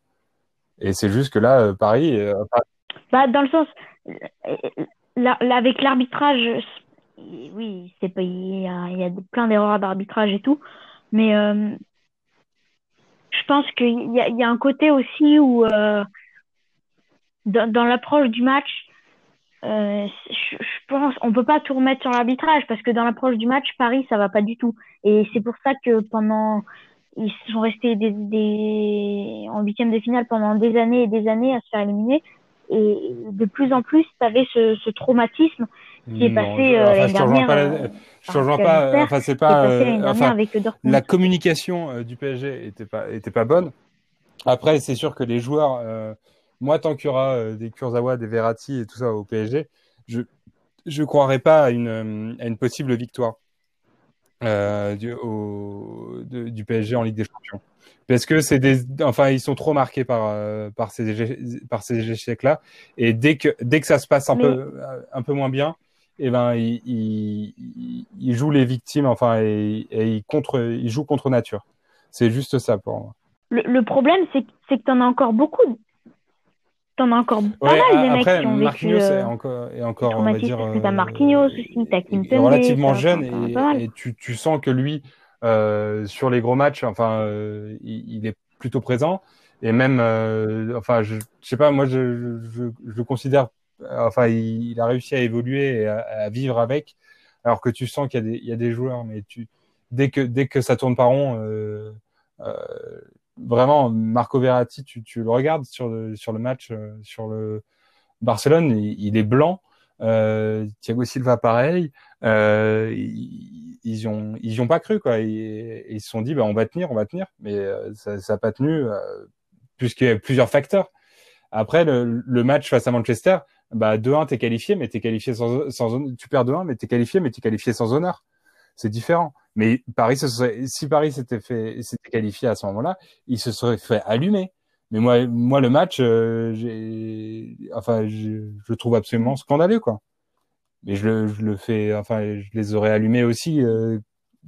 Et c'est juste que là, euh, Paris. Euh, bah, dans le sens, là, avec l'arbitrage, oui, c'est pas, il y a, il y plein d'erreurs d'arbitrage et tout, mais je pense qu'il y a, il y a un côté aussi où, dans l'approche du match, euh, je, je, pense on peut pas tout remettre sur l'arbitrage parce que dans l'approche du match Paris ça va pas du tout et c'est pour ça que pendant ils sont restés des, des, en huitième de finale pendant des années et des années à se faire éliminer et de plus en plus tu avais ce, ce, traumatisme qui est passé euh, l'année dernière. Pas je rejoins pas. Enfin, c'est pas. Euh, enfin, la communication euh, du PSG était pas était pas bonne. Après, c'est sûr que les joueurs euh, moi, tant qu'il y aura euh, des Kurzawa, des Verratti et tout ça au PSG, je je croirais pas à une, euh, à une possible victoire euh, du, au, du PSG en Ligue des Champions. Parce que c'est des, enfin, ils sont trop marqués par euh, par ces par ces échecs là. Et dès que dès que ça se passe un peu un peu moins bien, et eh ben ils, ils, ils, jouent les victimes, enfin, et, et ils contre ils jouent contre nature. C'est juste ça pour moi. Le, le problème, c'est que tu en as encore beaucoup t'en as encore pas mal des mecs qui ont Marquinhos vécu, est encore, est encore on va dire, t'as euh, Marquinhos aussi, t'as Kimpembe. Relativement jeune et, et tu, tu, sens que lui, euh, sur les gros matchs, enfin, euh, il, il, est plutôt présent et même, euh, enfin, je, je, sais pas, moi, je, je, je considère, enfin, il, il, a réussi à évoluer et à, à, vivre avec, alors que tu sens qu'il y a des, il y a des joueurs, mais tu, dès que, dès que ça tourne pas rond, euh, vraiment, Marco Verratti, tu, tu, le regardes sur le, sur le match, euh, sur le Barcelone, il, est blanc. Euh, Thiago Silva, pareil. Euh, ils, ils, ont, ils ont pas cru quoi. Ils, ils se sont dit, bah, on va tenir, on va tenir, mais euh, ça, ça pas tenu euh, puisqu'il y a plusieurs facteurs. Après le, le match face à Manchester, bah 2-1 t'es qualifié, mais t'es qualifié sans, sans tu perds 2-1, mais t'es qualifié, mais t'es qualifié sans honneur. C'est différent. Mais Paris, se serait, si Paris s'était fait, s'était qualifié à ce moment-là, il se serait fait allumer. Mais moi, moi, le match, euh, enfin, je, je, le trouve absolument scandaleux, quoi. Mais je le, je le fais, enfin, je les aurais allumés aussi euh,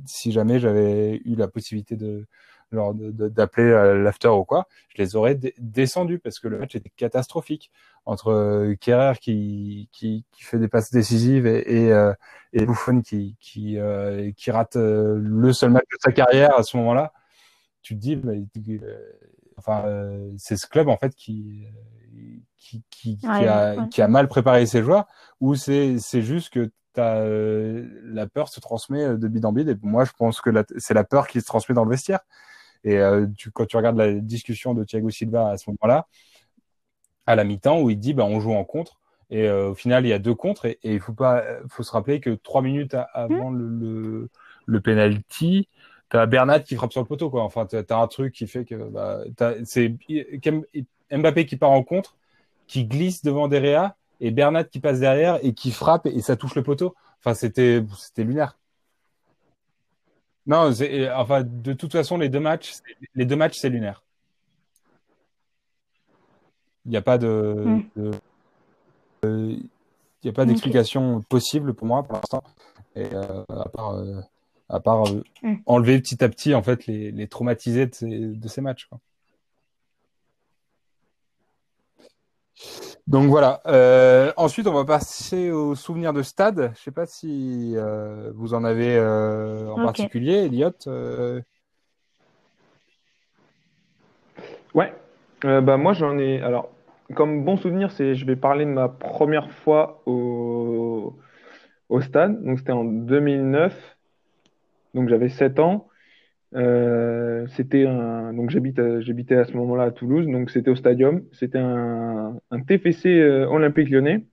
si jamais j'avais eu la possibilité de, d'appeler l'after ou quoi, je les aurais descendus parce que le match était catastrophique entre euh, Kerrer qui, qui, qui, fait des passes décisives et, et, euh, et Buffon qui, qui, euh, qui rate euh, le seul match de sa carrière à ce moment-là. Tu te dis, bah, enfin, c'est ce club en fait qui qui, qui, qui, a, qui a mal préparé ses joueurs ou c'est c'est juste que as, la peur se transmet de bide en bide et moi je pense que c'est la peur qui se transmet dans le vestiaire et euh, tu, quand tu regardes la discussion de Thiago Silva à ce moment-là, à la mi-temps, où il dit bah, on joue en contre. Et euh, au final, il y a deux contres. Et, il faut pas, faut se rappeler que trois minutes avant le, le, le penalty, t'as Bernat qui frappe sur le poteau, quoi. Enfin, t'as as un truc qui fait que bah, c'est Mbappé qui part en contre, qui glisse devant Derrea, et Bernat qui passe derrière et qui frappe et ça touche le poteau. Enfin, c'était c'était lunaire. Non, enfin, de toute façon, les deux matchs, les deux matchs, c'est lunaire. Il n'y a pas de, mm. de il y a pas d'explication possible pour moi pour l'instant. Et euh, à part, euh, à part mm. enlever petit à petit en fait les, les traumatisés de ces, de ces matchs. Quoi. Donc voilà. Euh, ensuite, on va passer aux souvenirs de stade. Je sais pas si euh, vous en avez euh, en particulier, Elliot. Ouais. Bah moi j'en ai. Alors, comme bon souvenir, c'est je vais parler de ma première fois au, au stade. Donc c'était en 2009. Donc j'avais 7 ans. Euh, c'était un donc j'habitais à ce moment-là à Toulouse donc c'était au Stadium c'était un, un TFC euh, Olympique Lyonnais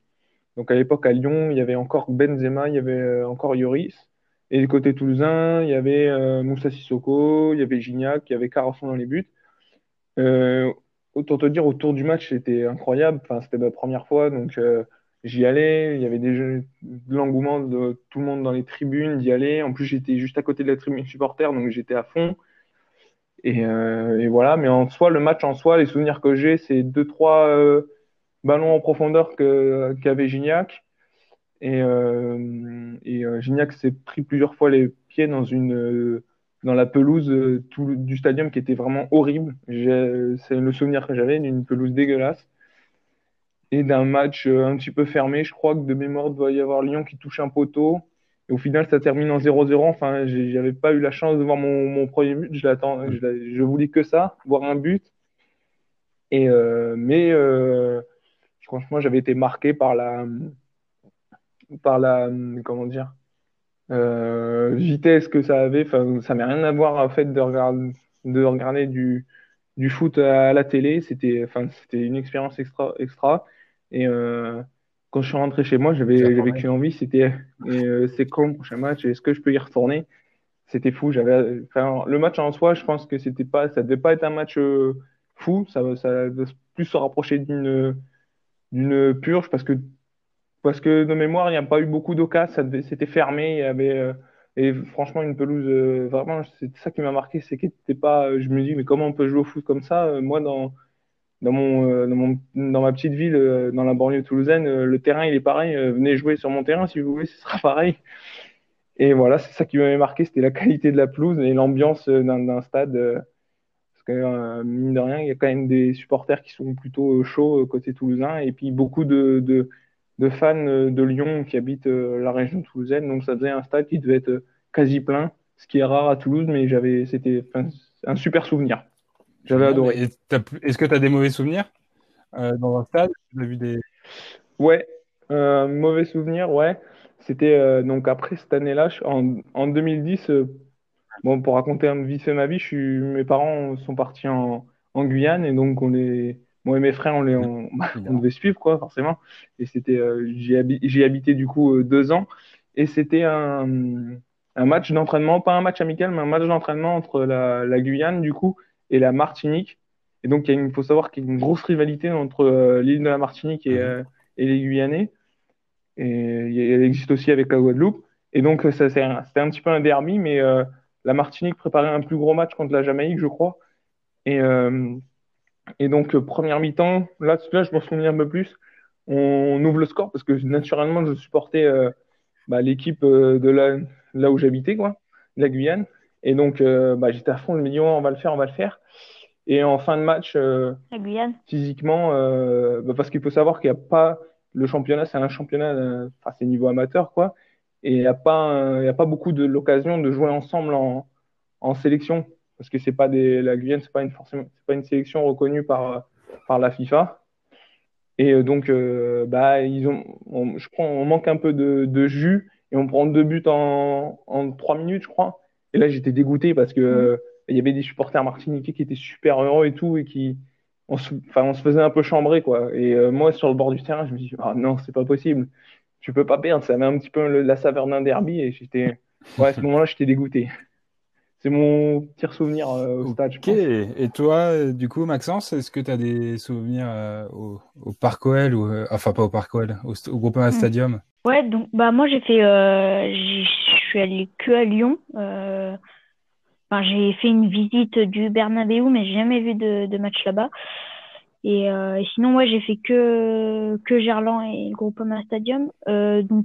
donc à l'époque à Lyon il y avait encore Benzema il y avait euh, encore Yoris et du côté toulousain il y avait Moussa Sissoko il y avait Gignac il y avait Carasson dans les buts autant te dire autour du match c'était incroyable enfin c'était ma première fois donc j'y allais, il y avait des de l'engouement de tout le monde dans les tribunes d'y aller. En plus, j'étais juste à côté de la tribune supporter, donc j'étais à fond. Et, euh, voilà, mais en soi, le match en soi, les souvenirs que j'ai, c'est deux trois euh, ballons en profondeur qu'avait Gignac. Et, euh, et euh, Gignac s'est pris plusieurs fois les pieds dans une dans la pelouse tout, du stadium qui était vraiment horrible. C'est le souvenir que j'avais d'une pelouse dégueulasse et d'un match euh, un petit peu fermé. Je crois que de mémoire, il doit y avoir Lyon qui touche un poteau. Et au final, ça termine en 0-0. Enfin, j'avais pas eu la chance de voir mon, premier but. Je, voulais que ça, voir un but. Et euh, mais euh, franchement, j'avais été marqué par la, par la, comment dire, euh, vitesse que ça avait. Enfin, ça n'a rien à voir en fait de regarder, de regarder du, du foot à la télé. C'était, enfin, c'était une expérience extra, extra. Et euh, quand je suis rentré chez moi, j'avais j'avais qu'une envie, c'était euh, c'est quand le prochain match Est-ce que je peux y retourner? C'était fou. J'avais, enfin, le match en soi, je pense que c'était pas, ça devait pas être un match euh, fou. Ça, ça devait plus se rapprocher d'une d'une purge parce que parce que de mémoire, il n'y a pas eu beaucoup d'occasions. C'était fermé. Il y avait et franchement une pelouse vraiment. C'est ça qui m'a marqué, c'est qu'il n'était pas. Je me dis mais comment on peut jouer au foot comme ça Moi dans dans mon, euh, dans, ma petite ville, euh, dans la banlieue toulousaine, euh, le terrain il est pareil. venez jouer sur mon terrain si vous voulez, ce sera pareil. Et voilà, c'est ça qui m'avait marqué, c'était la qualité de la pelouse et l'ambiance d'un stade. parce que mine de rien, il y a quand même des supporters qui sont plutôt chauds côté toulousain et puis beaucoup de, de fans de Lyon qui habitent la région toulousaine. Donc ça faisait un stade qui devait être quasi plein, ce qui est rare à Toulouse, mais j'avais, c'était un super souvenir. J'avais adoré. Est-ce que tu as des mauvais souvenirs euh, dans un stade? As vu des... Ouais, euh, mauvais souvenirs, ouais. C'était euh, donc après cette année-là, en, en 2010, bon, pour raconter un vite fait ma vie, je suis, mes parents sont partis en, en Guyane et donc on les, moi et mes frères, on, les, on, on devait suivre, quoi, forcément. Et c'était, j'ai habité du coup deux ans et c'était un, un match d'entraînement, pas un match amical, mais un match d'entraînement entre la, la Guyane, du coup, et la Martinique. Et donc, il faut savoir qu'il y a une grosse rivalité entre euh, l'île de la Martinique et, euh, et, les Guyanais. Et elle existe aussi avec la Guadeloupe. Et donc, c'était un, un, petit peu un derby, mais euh, la Martinique préparait un plus gros match contre la Jamaïque, je crois. Et, et donc, première mi-temps, là, là, je m'en souviens un peu plus. On ouvre le score parce que naturellement, je supportais bah, l'équipe de là, là où j'habitais, quoi, la Guyane. Et donc, bah, j'étais à fond, je me dis, on va le faire, on va le faire. Et en fin de match, euh, physiquement, euh, bah, parce qu'il faut savoir qu'il n'y a pas le championnat, c'est un championnat, euh, enfin c'est niveau amateur quoi, et il n'y a pas, a pas beaucoup de l'occasion de jouer ensemble en, en sélection, parce que c'est pas des, la Guyane, c'est pas une forcément, c'est pas une sélection reconnue par par la FIFA. Et donc, bah ils ont, je crois, on manque un peu de, de jus et on prend deux buts en en trois minutes, je crois. Et là, j'étais dégoûté parce que mmh il y avait des supporters martiniquais qui étaient super heureux et tout, et qui, on se, enfin, on se faisait un peu chambrer, quoi. Et euh, moi, sur le bord du terrain, je me dis, ah non, c'est pas possible. Tu peux pas perdre. Ça avait un petit peu la saveur d'un derby, et j'étais, ouais, à ce moment-là, j'étais dégoûté. C'est mon pire souvenir euh, au stade. Ok. Et toi, du coup, Maxence, est-ce que tu as des souvenirs euh, au, au, Parc OL ou enfin pas au Parc OL, au, au Groupama hmm. Stadium? Ouais, donc bah moi j'ai fait, je suis allé que à Lyon j'ai fait une visite du Bernabeu, mais j'ai jamais vu de, de match là-bas. Et, euh, sinon, ouais, j'ai fait que que Gerland et le Groupama Stadium. Euh, donc,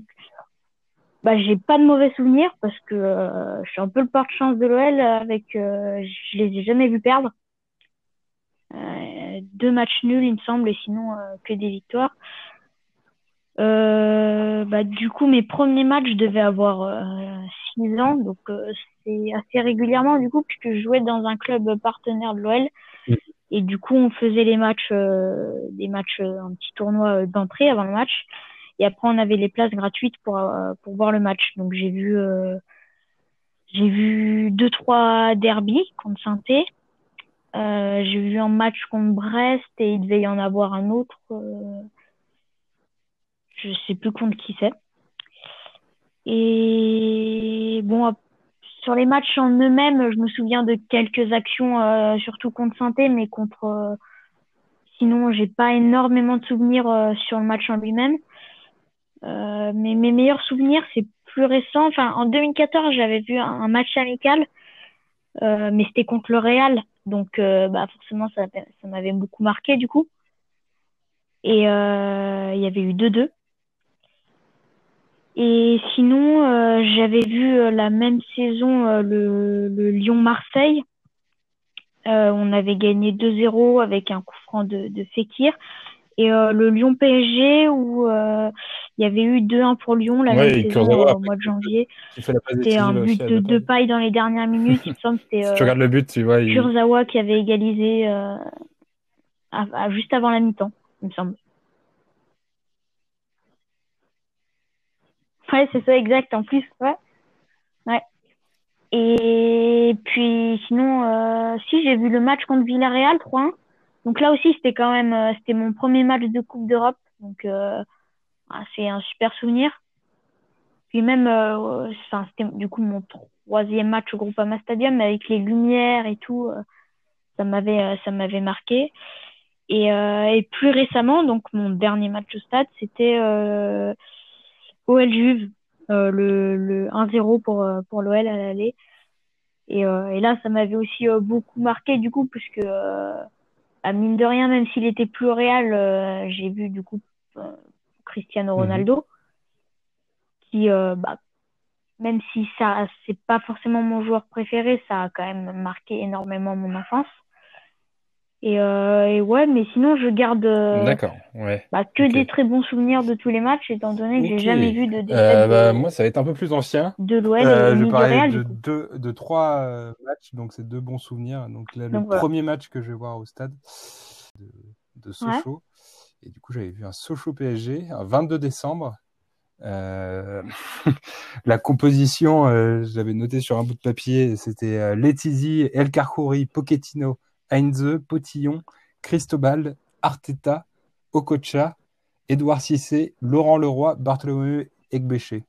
bah, j'ai pas de mauvais souvenirs parce que je suis un peu le porte-chance de l'OL avec je les ai jamais vus perdre. deux matchs nuls, il me semble, et sinon que des victoires. Euh, bah, du coup, mes premiers matchs, je devais avoir 6 euh, ans, donc euh, c'est assez régulièrement, du coup, puisque je jouais dans un club partenaire de l'OL. Mm. Et du coup, on faisait les matchs, des matchs, un petit tournoi d'entrée avant le match. Et après, on avait les places gratuites pour, pour voir le match. Donc, j'ai vu, j'ai vu deux, trois derbies contre saint Euh, j'ai vu un match contre Brest et il devait y en avoir un autre je sais plus contre qui c'est. Et bon, sur les matchs en eux-mêmes, je me souviens de quelques actions, euh, surtout contre Sainté, mais contre. Euh, sinon, j'ai pas énormément de souvenirs euh, sur le match en lui-même. Mais mes meilleurs souvenirs, c'est plus récent. Enfin, en 2014, j'avais vu un, match amical, mais c'était contre le Real, donc bah forcément, ça, m'avait beaucoup marqué du coup. Et il y avait eu 2-2. Et sinon, euh, j'avais vu euh, la même saison euh, le, le Lyon-Marseille. on avait gagné 2-0 avec un coup franc de, de Fekir. Et le Lyon-PSG où il y avait eu 2-1 pour Lyon la même saison au mois de janvier. C'était un but de deux pailles dans les dernières minutes. il me semble c'était tu regardes le but, tu vois. Kurzawa qui avait égalisé juste avant la mi-temps, il me semble. Ouais, c'est ça, exact. En plus, ouais. Ouais. Et puis, sinon, euh, si, j'ai vu le match contre Villarreal 3-1. Donc là aussi, c'était quand même, euh, c'était mon premier match de Coupe d'Europe. Donc, euh, ah, c'est un super souvenir. Puis même, euh, c'était du coup mon troisième match au Groupama Stadium avec les lumières et tout. ça m'avait, ça m'avait marqué. Et, et plus récemment, donc mon dernier match au stade, c'était OL Juve, euh, le, le 1-0 pour, euh, pour l'OL à l'aller. Et, euh, et là, ça m'avait aussi beaucoup marqué du coup, puisque à mine de rien, même s'il était plus réel, j'ai vu du coup Cristiano mhm. Ronaldo, qui, bah, même si ça c'est pas forcément mon joueur préféré, ça a quand même marqué énormément mon enfance. Euh, et, ouais, mais sinon, je garde euh, ouais. bah, que des très bons souvenirs de tous les matchs, étant donné que j'ai jamais vu de euh, bah, Moi, ça va être un peu plus ancien. De l'OL euh, Je parler de, deux, de trois matchs, donc c'est deux bons souvenirs. Donc là, le premier match que je vais voir au stade de, de Sochaux. Et du coup, j'avais vu un Sochaux PSG, un 22 décembre. Euh, la composition, euh, j'avais noté sur un bout de papier, c'était euh, Letizy, El Carcouri, Pochettino, Heinze, Potillon, Cristobal, Arteta, Okocha, Edouard Cissé, Laurent Leroy, Bartholomew Egbéché.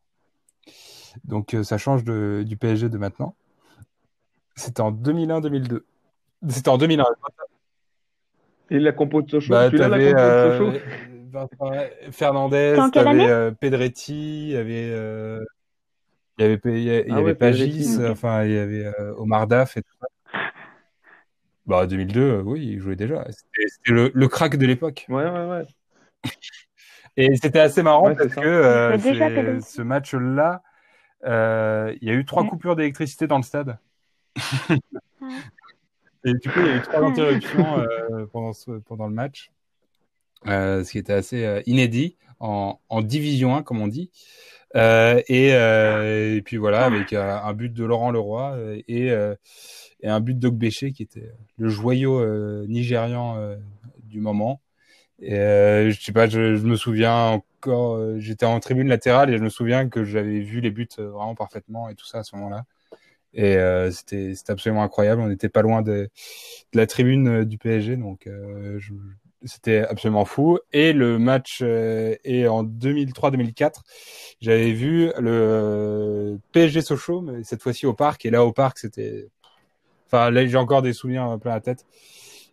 Donc euh, ça change du PSG de maintenant. C'était en 2001-2002. C'était en 2001. Et la compo de Sochaux bah, Tu l'as la compo de euh, Sochaux Fernandez, t'avais euh, Pedretti, il y avait il y avait, il y avait, ah Pagis, enfin il y avait Omar Daf et tout ça. Bah, 2002, euh, oui, il jouait déjà. C'était le, le crack de l'époque. Ouais, ouais, ouais. Et c'était assez marrant parce que euh, ce match-là, euh, il y a eu trois coupures d'électricité dans le stade. Et du coup, il y a eu trois interruptions euh, pendant, ce, pendant le match, euh, ce qui était assez euh, inédit en, en Division 1, comme on dit. Euh, et, et, puis voilà, avec un but de Laurent Leroy et et un but d'Ogbéché qui était le joyau euh, nigérian euh, du moment. Et euh, je sais pas, je, me souviens encore, j'étais en tribune latérale et je me souviens que j'avais vu les buts vraiment parfaitement et tout ça à ce moment-là. Et c'était absolument incroyable. On n'était pas loin de, de, la tribune du PSG, donc c'était absolument fou. Et le match est en 2003-2004. J'avais vu le PSG Sochaux, mais cette fois-ci au parc. Et là, au parc, c'était Enfin, là, j'ai encore des souvenirs plein la tête.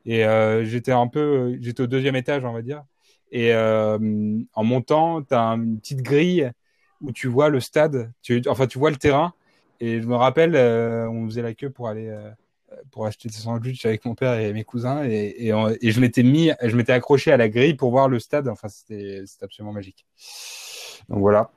Et euh, j'étais un peu, j'étais au deuxième étage, on va dire. Et euh, en montant, tu as une petite grille où tu vois le stade, enfin, tu vois le terrain. Et je me rappelle, euh, on faisait la queue pour aller euh, pour acheter des sandwichs avec mon père et mes cousins. Et, et, et je m'étais mis, je m'étais accroché à la grille pour voir le stade. Enfin, c'était absolument magique. Donc voilà.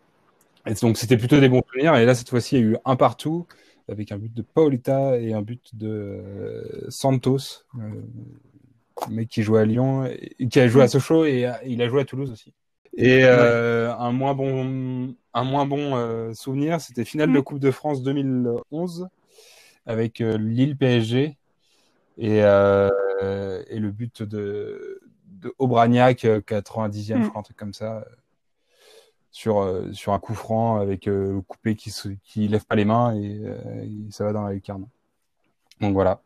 Et donc c'était plutôt des bons souvenirs. Et là, cette fois-ci, il y a eu un partout avec un but de Paolita et un but de euh, Santos, euh, mec qui jouait à Lyon, et, qui a joué à Sochaux et, il a joué à Toulouse aussi. Et euh, un moins bon, un moins bon euh, souvenir, c'était finale de mm. Coupe de France 2011 avec euh, Lille PSG et, et le but de, de Aubragnac 90e, mm. je crois, un truc comme ça sur euh, sur un coup franc avec euh, coupé qui qui lève pas les mains et, euh, ça va dans la lucarne. Donc voilà.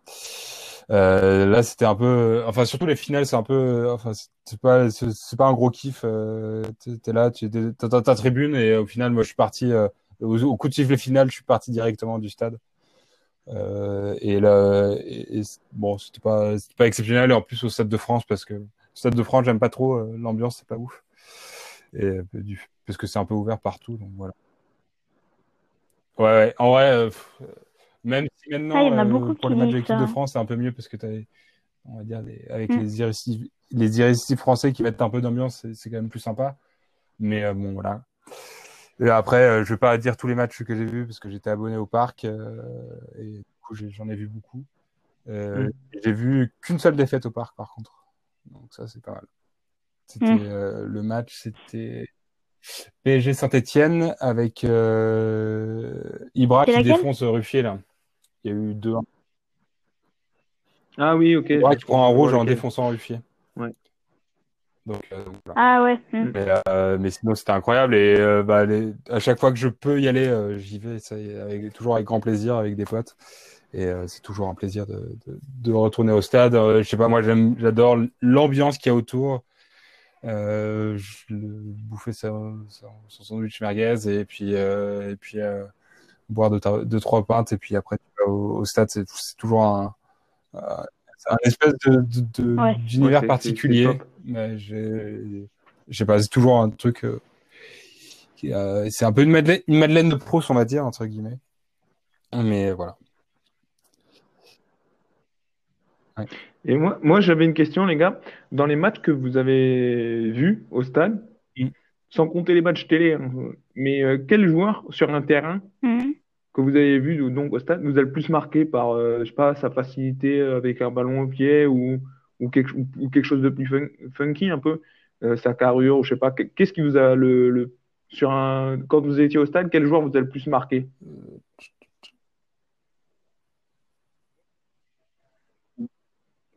là, c'était un peu, enfin surtout les finales, c'est un peu, enfin c'est pas c'est pas un gros kiff. T'es là, tu t'as ta tribune et au final, moi je suis parti au, coup de sifflet final, je suis parti directement du stade. Et là, et, bon, c'était pas c'était pas exceptionnel et en plus au stade de France parce que stade de France, j'aime pas trop l'ambiance, c'est pas ouf. Et du parce que c'est un peu ouvert partout. Donc voilà. Ouais, ouais. en vrai, euh, même si maintenant, ah, euh, pour le match de l'équipe de France, c'est un peu mieux parce que tu as, on va dire, avec mm. les irrésistibles, les français qui mettent un peu d'ambiance, c'est quand même plus sympa. Mais euh, bon, voilà. Et après, je vais pas dire tous les matchs que j'ai vus parce que j'étais abonné au parc et du coup, j'en ai vu beaucoup. Mm. J'ai vu qu'une seule défaite au parc, par contre. Donc ça, c'est pas mal. C'était mm. le match, c'était PSG Saint-Etienne avec euh, Ibra qui défonce Ruffier là. Il y a eu deux. Ah oui, ok. Ibra qui prend un rouge en défonçant Ruffier. Ouais. Donc, euh, Ah ouais. Hmm. Euh, mais, sinon c'était incroyable et bah, à chaque fois que je peux y aller, j'y vais ça, avec, toujours avec grand plaisir avec des potes. Et c'est toujours un plaisir de, de, retourner au stade. je sais pas, moi j'adore l'ambiance qu'il y a autour. Euh, je bouffais son, son, sandwich merguez et puis euh, et puis euh, boire deux, deux, trois pintes et puis après au, stade c'est toujours un, un espèce de d'univers particulier mais pas c'est toujours un truc c'est un peu une madeleine une madeleine de Proust on va dire entre guillemets mais voilà Et moi, moi j'avais une question, les gars. Dans les matchs que vous avez vus au stade, mm. sans compter les matchs télé, hein, mais euh, quel joueur sur un terrain mm. que vous avez vu donc au stade vous a le plus marqué par, euh, je sais pas, sa facilité avec un ballon au pied ou, ou, quelque, ou quelque chose de plus funky un peu, euh, sa carrure, ou je sais pas. Qu'est-ce qui vous a le, le, sur un quand vous étiez au stade, quel joueur vous a le plus marqué?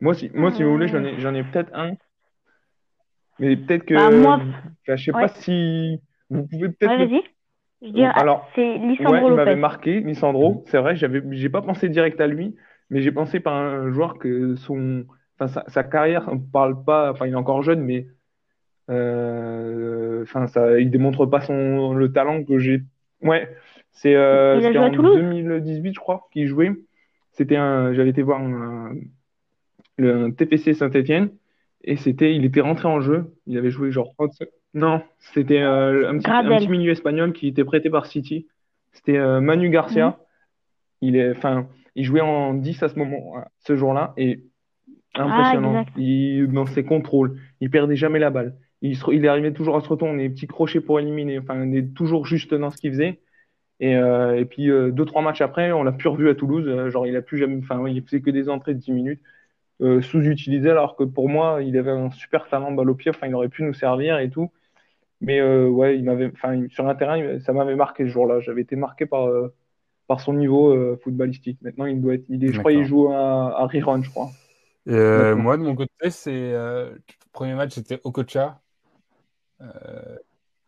Moi, si, moi, si vous voulez, j'en ai, j'en ai peut-être un. Mais peut-être que. Bah, moi... je sais pas si. Vous pouvez peut-être. Ouais. Je dirais, Alors, c'est Lisandro ouais, il m'avait marqué, Lisandro. C'est vrai, j'avais, j'ai pas pensé direct à lui, mais j'ai pensé par un joueur que son, enfin, sa, carrière, on parle pas, enfin, il est encore jeune, mais, euh, enfin, ça, il démontre pas son, le talent que j'ai. Ouais, c'est, euh, en 2018, je crois, qu'il jouait. C'était un, j'avais été voir un, le TPC Saint-Etienne. Et c'était, il était rentré en jeu. Il avait joué genre 35. Non, c'était euh, un, petit, milieu espagnol qui était prêté par City. C'était euh, Manu Garcia. Mhm. Il est, enfin, il jouait en 10 à ce moment, ce jour-là, et impressionnant. Ah, il, dans ses contrôles, il perdait jamais la balle. Il, il arrivait toujours à se retourner, des petits crochets pour éliminer. Enfin, il est toujours juste dans ce qu'il faisait. Et, euh, et puis deux trois matchs après, on l'a plus revu à Toulouse. genre, il a plus jamais, enfin, il faisait que des entrées de 10 minutes. Euh, sous-utilisé, alors que pour moi, il avait un super talent balle au pied, enfin, il aurait pu nous servir et tout. Mais euh, ouais, il m'avait, enfin, sur un terrain, ça m'avait marqué ce jour-là. J'avais été marqué par, euh, par son niveau footballistique. Maintenant, il doit être, il est, je crois, il joue à, à Riron, je crois. Moi, de mon côté, c'est le premier match, c'était Okocha.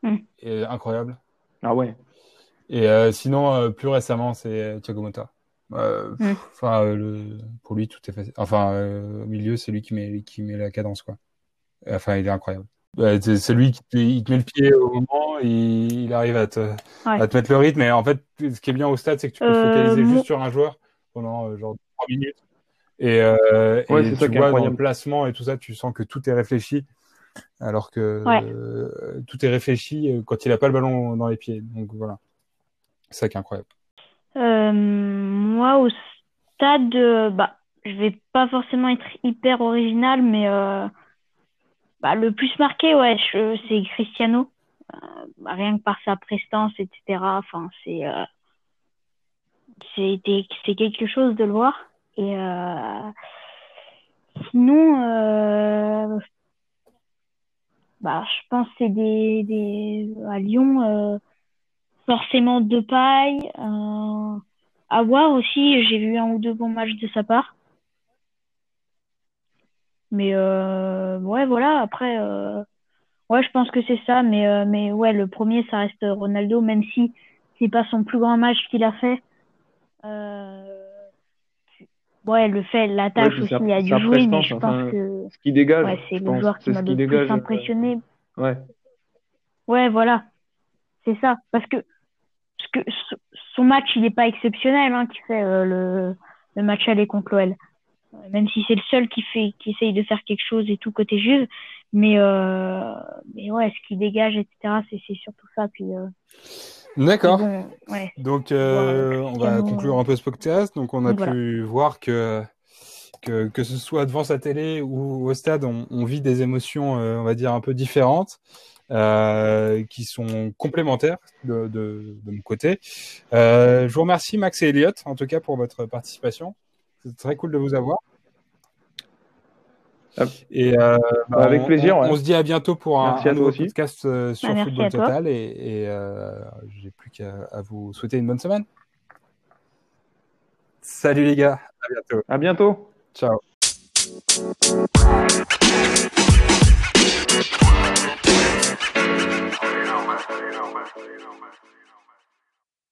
Hmm. et, incroyable. Ah ouais. Et sinon, plus récemment, c'est Thiago Motta. Euh, mm. Enfin, euh, pour lui, tout est facile. Enfin, euh, au milieu, c'est lui qui met, qui met la cadence, quoi. Enfin, il est incroyable. c'est lui qui te, il te met le pied au moment, il arrive à te, à te mettre le rythme. Et en fait, ce qui est bien au stade, c'est que tu peux focaliser juste sur un joueur pendant genre 3 minutes. Et, euh, et tu vois, dans le placement et tout ça, tu sens que tout est réfléchi. Alors que tout est réfléchi quand il a pas le ballon dans les pieds. Donc voilà. C'est ça qui est incroyable. Euh, moi, au stade, euh, bah, je vais pas forcément être hyper original, mais euh, bah, le plus marqué, ouais, c'est Cristiano. bah, rien que par sa prestance, etc. Enfin, c'est c'est quelque chose de le voir. Et sinon, bah, je pense c'est des, des à Lyon forcément de paille. à voir aussi, j'ai vu un ou deux bons matchs de sa part. Mais euh, ouais, voilà, après, euh, ouais, je pense que c'est ça. Mais, euh, mais ouais, le premier, ça reste Ronaldo, même si c'est pas son plus grand match qu'il a fait. Ouais, le fait, la tâche aussi, il a dû jouer, mais je pense que. Ce qui dégage. Ouais, c'est le joueur qui m'a le plus impressionné. Ouais. Ouais, voilà. C'est ça. Parce que, parce que son match, il n'est pas exceptionnel, hein, qui fait le, le match aller contre l'OL même si c'est le seul qui fait qui essaye de faire quelque chose et tout côté Juve mais euh, mais ouais ce qui dégage etc c'est surtout ça puis euh, d'accord donc euh, on va conclure un peu ce podcast donc on a pu voir que, que que ce soit devant sa télé ou au stade on, on vit des émotions on va dire un peu différentes qui sont complémentaires de, de, de mon côté. je vous remercie Max et Elliot en tout cas pour votre participation. C'est très cool de vous avoir. Et euh, bah, avec plaisir. On, se dit à bientôt pour un, un nouveau podcast euh, bah, sur bah, Football Total. Et, euh, j'ai plus qu'à vous souhaiter une bonne semaine. Salut les gars, à bientôt. À bientôt. Ciao.